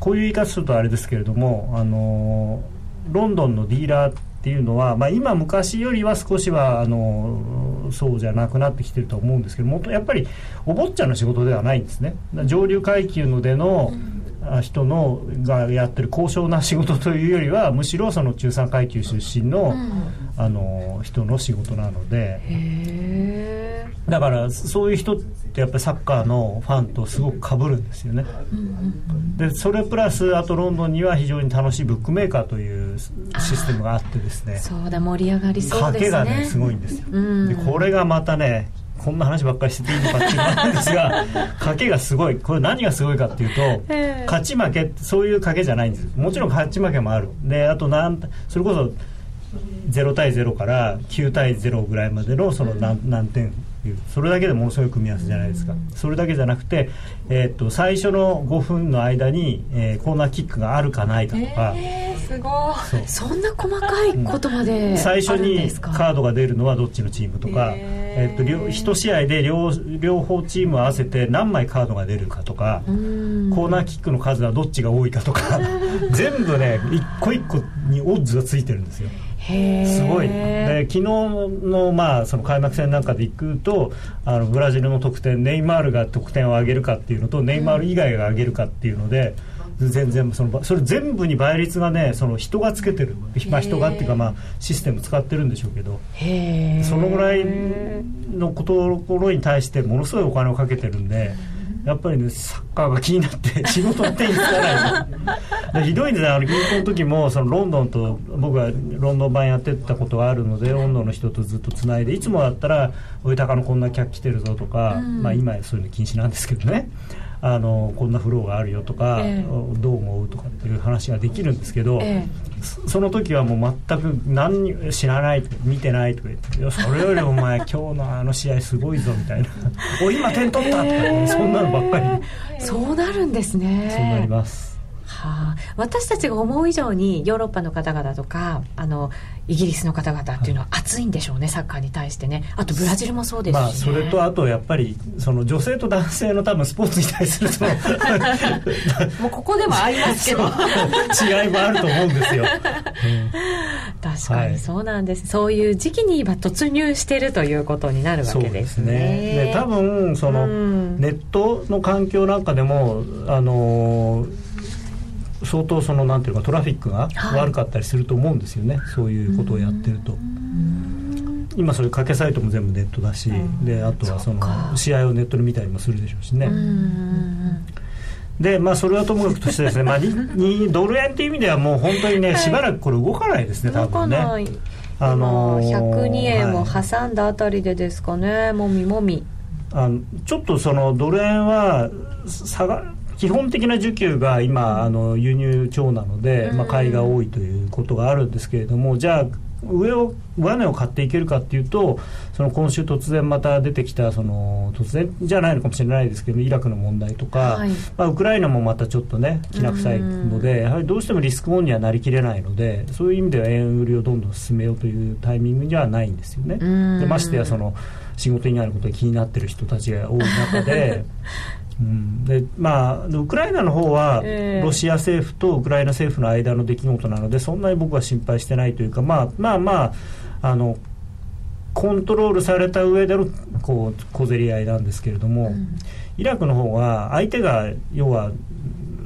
こういう言い方するとあれですけれどもあのロンドンのディーラーってっていうのは、まあ、今昔よりは少しはあのそうじゃなくなってきてると思うんですけどもやっぱりお坊ちゃんの仕事ではないんですね。上流階級のでの人のがやってる高尚な仕事というよりはむしろその中産階級出身の,、あの人の仕事なので。だからそういう人ってやっぱりサッカーのファンとすごくかぶるんですよね、でそれプラスあとロンドンには非常に楽しいブックメーカーというシステムがあってですね。そうだ盛り上がりそうですね。賭けがねすごいんですよ、でこれがまたねこんな話ばっかりしてていいのかっていうのなんですが [LAUGHS] 賭けがすごい。これ何がすごいかっていうと、勝ち負けそういう賭けじゃないんです。もちろん勝ち負けもある。であとなんそれこそ0対0から9対0ぐらいまでのその何,、何点それだけでものすごい組み合わせじゃないですか、それだけじゃなくて、えー、っと最初の5分の間に、えー、コーナーキックがあるかないかとか、えー、すごい。そんな細かいことまで、うん、最初にカードが出るのはどっちのチームとか、えー、っと両1試合で両両方チーム合わせて何枚カードが出るかとかコーナーキックの数はどっちが多いかとか [LAUGHS] 全部ね一個一個にオッズがついてるんですよ。すごいで昨日の,、まあその開幕戦なんかでいくとあのブラジルの得点ネイマールが得点を上げるかっていうのとネイマール以外が上げるかっていうので。全然そのそれ全部に倍率がねその人がつけてる、まあ、人がっていうか、まあ、システム使ってるんでしょうけどそのぐらいのところに対してものすごいお金をかけてるんで。やっぱりねサッカーが気になって [LAUGHS] 仕事の手につかない。ひどいんですねあの銀行の時もそのロンドンと僕はロンドン版やってたことがあるのでロンドンの人とずっとつないでいつもだったら「おいたかのこんな客来てるぞ」とか、うん、まあ今そういうの禁止なんですけどね。あのこんなフローがあるよとか、えー、どう思うとかっていう話ができるんですけど、えー、その時はもう全く何に知らない見てないとか言って「いそれよりお前今日のあの試合すごいぞ」みたいな「[LAUGHS] お今点取った」とか、えー、そんなのばっかり。そうなるんですね。そうなりますはあ、私たちが思う以上にヨーロッパの方々とかあのイギリスの方々っていうのは熱いんでしょうね、サッカーに対してね。あとブラジルもそうですし、ね、まあ、それとあとやっぱりその女性と男性の多分スポーツに対するその [LAUGHS] もうここでもありますけど。[LAUGHS] 違いもあると思うんですよ、[LAUGHS] うん、確かにそうなんです、はい、そういう時期に今突入してるということになるわけですね。で、ね、多分その、ネットの環境なんかでもあのー相当そのなんていうかトラフィックが悪かったりすると思うんですよね、はい、そういうことをやってると。今そういう賭けサイトも全部ネットだし、であとはその試合をネットで見たりもするでしょうしね。でまあそれはともかくとしてですね、[LAUGHS] まあ、にドル円っていう意味ではもう本当にね、しばらくこれ動かないですね多分ね。あのー、102円を挟んだあたりでですかね、はい、もみ。もみあのちょっとそのドル円は下が基本的な需給が今あの輸入超なので、まあ、買いが多いということがあるんですけれどもじゃあ上を上値を買っていけるかっていうとその今週突然また出てきたその突然じゃないのかもしれないですけどイラクの問題とか、はい、まあ、ウクライナもまたちょっとねきな臭いのでやはりどうしてもリスクオンにはなりきれないのでそういう意味では円売りをどんどん進めようというタイミングにはないんですよね。でましてやその仕事以外のことが気になってる人たちが多い中で [LAUGHS] うん、でまあ、ウクライナの方は、ロシア政府とウクライナ政府の間の出来事なのでそんなに僕は心配してないというか、まあまあまああのコントロールされた上でのこう小競り合いなんですけれども、うん、イラクの方は相手が要は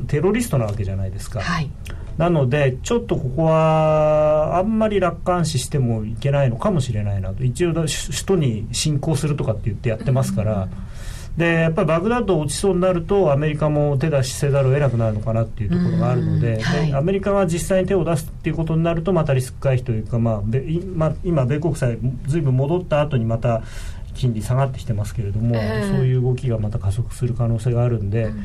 テロリストなわけじゃないですか。はい。なので、ちょっとここはあんまり楽観視してもいけないのかもしれないなと、一応、首都に侵攻するとかって言ってやってますから、うんでやっぱりバグダッド落ちそうになるとアメリカも手出しせざるを得なくなるのかなっていうところがあるのではい、でアメリカが実際に手を出すっていうことになるとまたリスク回避というか、まあまあ、今、米国債ずいぶん戻った後にまた金利下がってきてますけれども、えー、そういう動きがまた加速する可能性があるんで。うん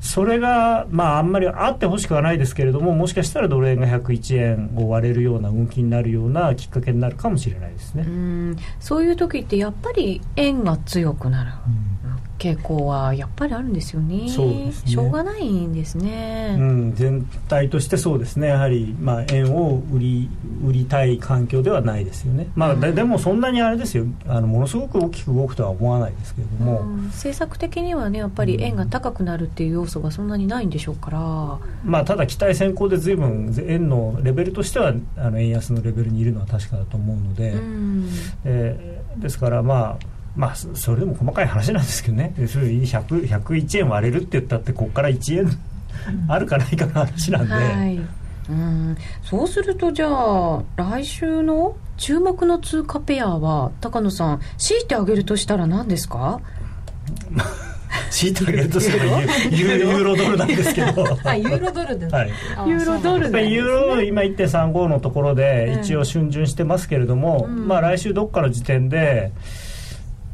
それが、まあ、あんまりあってほしくはないですけれども、もしかしたらドル円が101円を割れるような動きになるようなきっかけになるかもしれないですね。うそういう時ってやっぱり円が強くなる。傾向はやっぱりあるんですよね。そうですね。しょうがないんですね。うん、全体としてそうですね。やはりまあ円を売り売りたい環境ではないですよね。まあ、うん、ででもそんなにあれですよ。あのものすごく大きく動くとは思わないですけれども、うん、政策的にはねやっぱり円が高くなるっていう要素がそんなにないんでしょうから。まあただ期待先行で随分円のレベルとしてはあの円安のレベルにいるのは確かだと思うので、うん、えー、ですからまあ。まあ、それでも細かい話なんですけどね。それ100 101円割れるって言ったってここから1円あるかないかの話なんで、はい、うん。そうするとじゃあ来週の注目の通貨ペアは高野さん強いてあげるとしたら何ですか？強いてあげるとすればユーロドルなんですけど。あユーロドルで、はい、ユーロドルで、ね、ユーロ今1.35のところで一応春巡してますけれども、うん、まあ来週どっかの時点で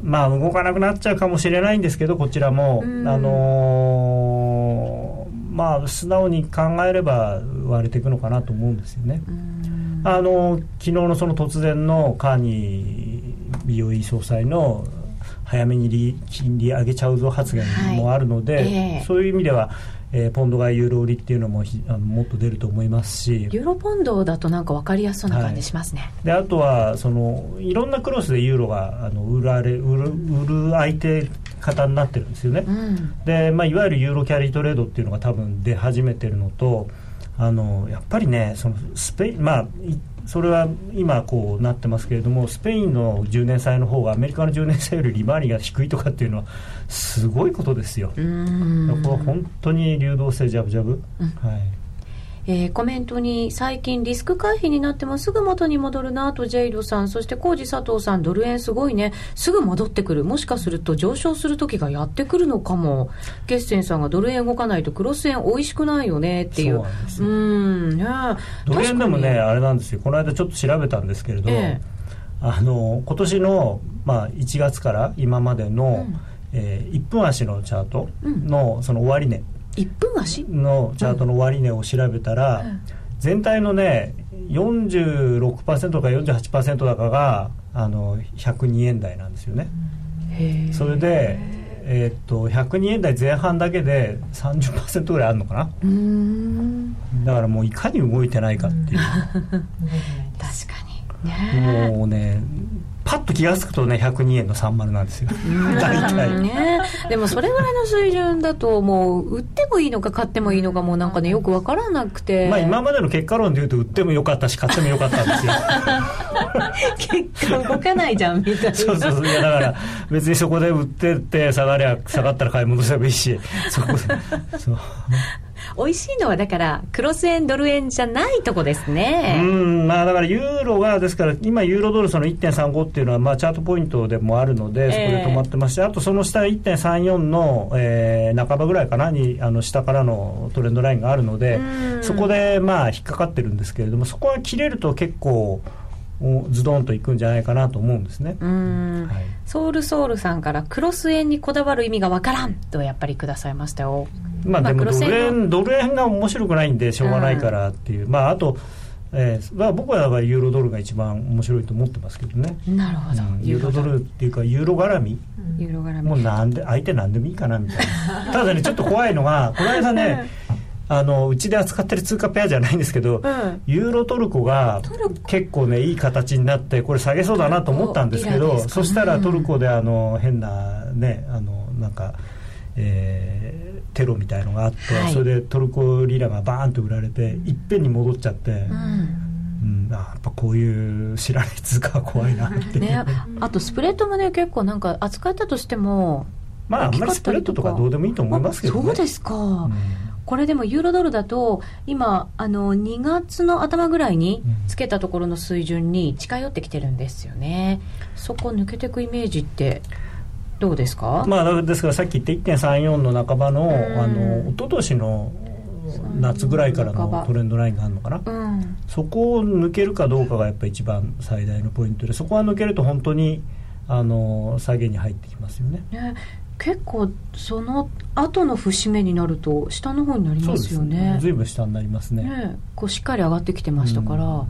まあ動かなくなっちゃうかもしれないんですけどこちらも、あのー、まあ素直に考えれば割れていくのかなと思うんですよね。あの昨日のその突然のカーニー BOE 総裁の早めに金利上げちゃうぞ発言もあるので、はい。えー、そういう意味ではえー、ポンドがユーロ売りっていうのもあのもっと出ると思いますし。ユーロポンドだとなんか分かりやすそうな感じしますね、はい、であとはそのいろんなクロスでユーロがあの売られ売る売る相手方になってるんですよね、うん、で、まあ、いわゆるユーロキャリートレードっていうのが多分出始めてるのとあのやっぱりねそのスペインまあそれは今こうなってますけれどもスペインの10年債の方がアメリカの10年債より利回りが低いとかっていうのはすごいことですよ。これは本当に流動性ジャブジャブ、うん、はいえー、コメントに最近リスク回避になってもすぐ元に戻るなとジェイドさんそしてコージ佐藤さんドル円すごいね。すぐ戻ってくる。もしかすると上昇する時がやってくるのかも。ゲッセンさんがドル円動かないとクロス円美味しくないよね。っていう。うんドル円でもねあれなんですよ。この間ちょっと調べたんですけれど、えー、あの今年の、まあ、1月から今までの、うん。えー、1分足のチャートのその終値、1分足？のチャートの終値を調べたら、うん、全体のね46%とか48%高があの102円台なんですよね。それで、えー、っと102円台前半だけで30%ぐらいあるのかな？だからもういかに動いてないかっていう。[LAUGHS] 確かに、ね、もうねパッと気が付くとね102円の30なんですよ。大体、ね、でもそれぐらいの水準だともう売ってもいいのか買ってもいいのかもうなんかねよく分からなくて。まあ今までの結果論でいうと売ってもよかったし買ってもよかったんですよ。[LAUGHS] 結果動かないじゃんみたいな。そうそうそう。いやだから [LAUGHS] 別にそこで売ってって下がりゃ下がったら買い戻せばいいし。そこでそう美味しいのはだからクロス円ドル円じゃないとこですね。うんまあだからユーロがですから今ユーロドルその1.35っていうのはまあチャートポイントでもあるのでそこで止まってまして、えー、あとその下1.34の、えー、半ばぐらいかなにあの下からのトレンドラインがあるのでそこでまあ引っかかってるんですけれどもそこが切れると結構ズドンといくんじゃないかなと思うんですね、はい、ソウルソウルさんからクロス円にこだわる意味がわからんとやっぱりくださいましたよ。まあでもドル円ドル円が面白くないんでしょうがないからっていう、まああとえーまあ、僕はユーロドルが一番面白いと思ってますけどね。なるほど、うん、ユーロドルっていうかユーロ絡み、ユーロ絡み。もうなんで相手なんでもいいかなみたいな。ただねちょっと怖いのがこの間ね [LAUGHS] あのうちで扱ってる通貨ペアじゃないんですけど、うん、ユーロトルコが結構ねいい形になってこれ下げそうだなと思ったんですけど、そしたらトルコであの変なねあのなんか、えー、テロみたいのがあって、はい、それでトルコリラがバーンと売られていっぺんに戻っちゃって。うん。うん、やっぱこういう知らない通貨は怖いなって。ね、あとスプレッドもね結構なんか扱ったとしてもまああんまりスプレッドとかどうでもいいと思いますけどね。そうですか、うんこれでもユーロドルだと今あの2月の頭ぐらいにつけたところの水準に近寄ってきてるんですよね、そこ抜けていくイメージってどうですか、まあ、ですからさっき言った1.34の半ばの,、あの一昨年の夏ぐらいからのトレンドラインがあるのかな、うん、そこを抜けるかどうかがやっぱり一番最大のポイントでそこは抜けると本当にあの下げに入ってきますよね。ね結構その後の節目になると下の方になりますよね。ずいぶん下になりますね、ね、こうしっかり上がってきてましたから、うん、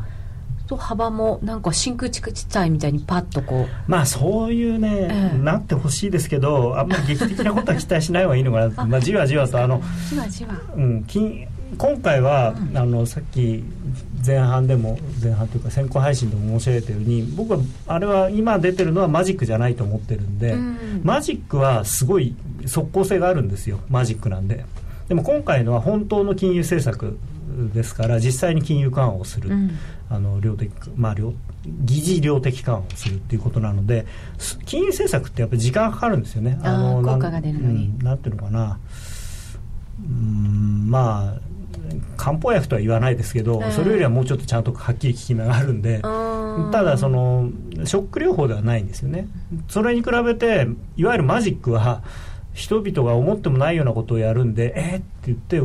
と幅もなんか真空地帯みたいにパッとこう。まあそういうね、ええ、なってほしいですけどあんまり劇的なことは期待しない方がいいのかな。[LAUGHS] まあじわじわとあのじわじわ、うん、金今回は、うん、あのさっき前半でも前半というか先行配信でも申し上げたように僕はあれは今出てるのはマジックじゃないと思ってるんで、うん、マジックはすごい即効性があるんですよ。マジックなんで。でも今回のは本当の金融政策ですから実際に金融緩和をする、うん、あの量的まあ量疑似量的緩和をするっていうことなので金融政策ってやっぱり時間かかるんですよね。あの効果が出るのに、うん、なんていうのかな。うんまあ漢方薬とは言わないですけど、それよりはもうちょっとちゃんとはっきり効き目があるんで、ただそのショック療法ではないんですよね。それに比べていわゆるマジックは人々が思ってもないようなことをやるんでえー、って言って、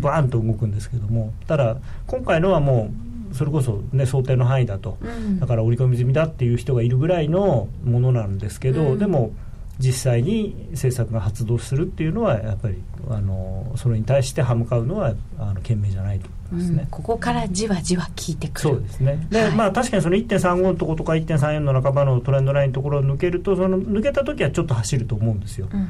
バーンと動くんですけどもただ今回のはもうそれこそ、ね、想定の範囲だと、だから織り込み済みだっていう人がいるぐらいのものなんですけど、でも実際に政策が発動するっていうのはやっぱりあのそれに対して歯向かうのはあの賢明じゃないと思いますね、うん、ここからじわじわ効いてくるそうですねで、はい、まあ確かにその1.35のとことか1.34の半ばのトレンドラインのところを抜けるとその抜けた時はちょっと走ると思うんですよ、うん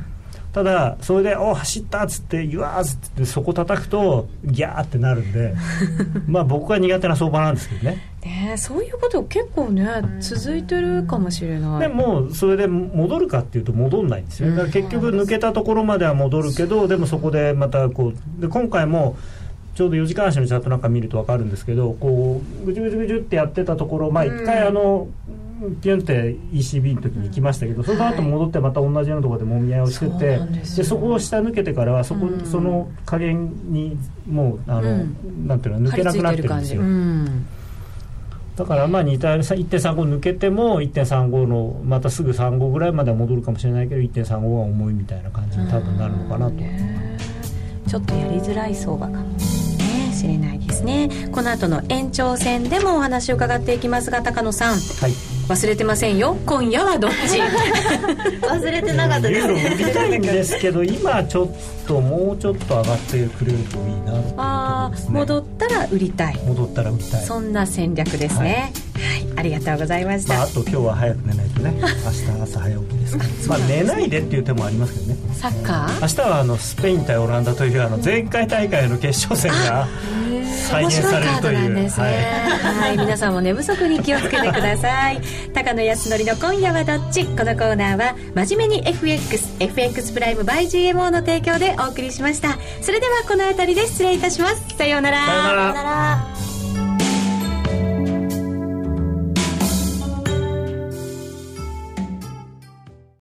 ただそれで「お走った!」っつって「言わー!」っつってそこ叩くとギャーってなるんで [LAUGHS] まあ僕は苦手な相場なんですけどねねそういうこと結構ね続いてるかもしれない。でもそれで戻るかっていうと戻んないんですよ。だから結局抜けたところまでは戻るけどでもそこでまたこうで今回もちょうど4時間足のチャートなんか見ると分かるんですけどこうぐじゅぐじゅぐじゅってやってたところまあ一回あの、ピュンって ECB の時に行きましたけど、その後戻ってまた同じようなところでもみ合いをしててでそこを下抜けてからはそこ、その加減にもうあの、なんていうの抜けなくなってるんですよ。だからまあ似た1.35抜けても1.35のまたすぐ35ぐらいまでは戻るかもしれないけど1.35が重いみたいな感じに多分なるのかなと。ちょっとやりづらい相場かもしれないですね。この後の延長戦でもお話を伺っていきますが高野さん、はい、忘れてませんよ。今夜はどっち忘れてなかったですユーロ売りたいんですけど今ちょっともうちょっと上がってくれるといいなとああ戻ったら売りたい。戻ったら売りたい。そんな戦略ですね、はい、はい、ありがとうございました、まあ、あと今日は早く寝ないとね。明日朝早起きですまあ寝ないでっていう手もありますけどね。サッカー？明日はあのスペイン対オランダというあの前回大会の決勝戦が再現されるという、ね、はい、はい、皆さんも寝不足に気をつけてください高野康則の今夜はどっち？このコーナーは真面目に FXFX プライム by GMO の提供でお送りしました。それではこの辺りで失礼いたします。さようなら。さようなら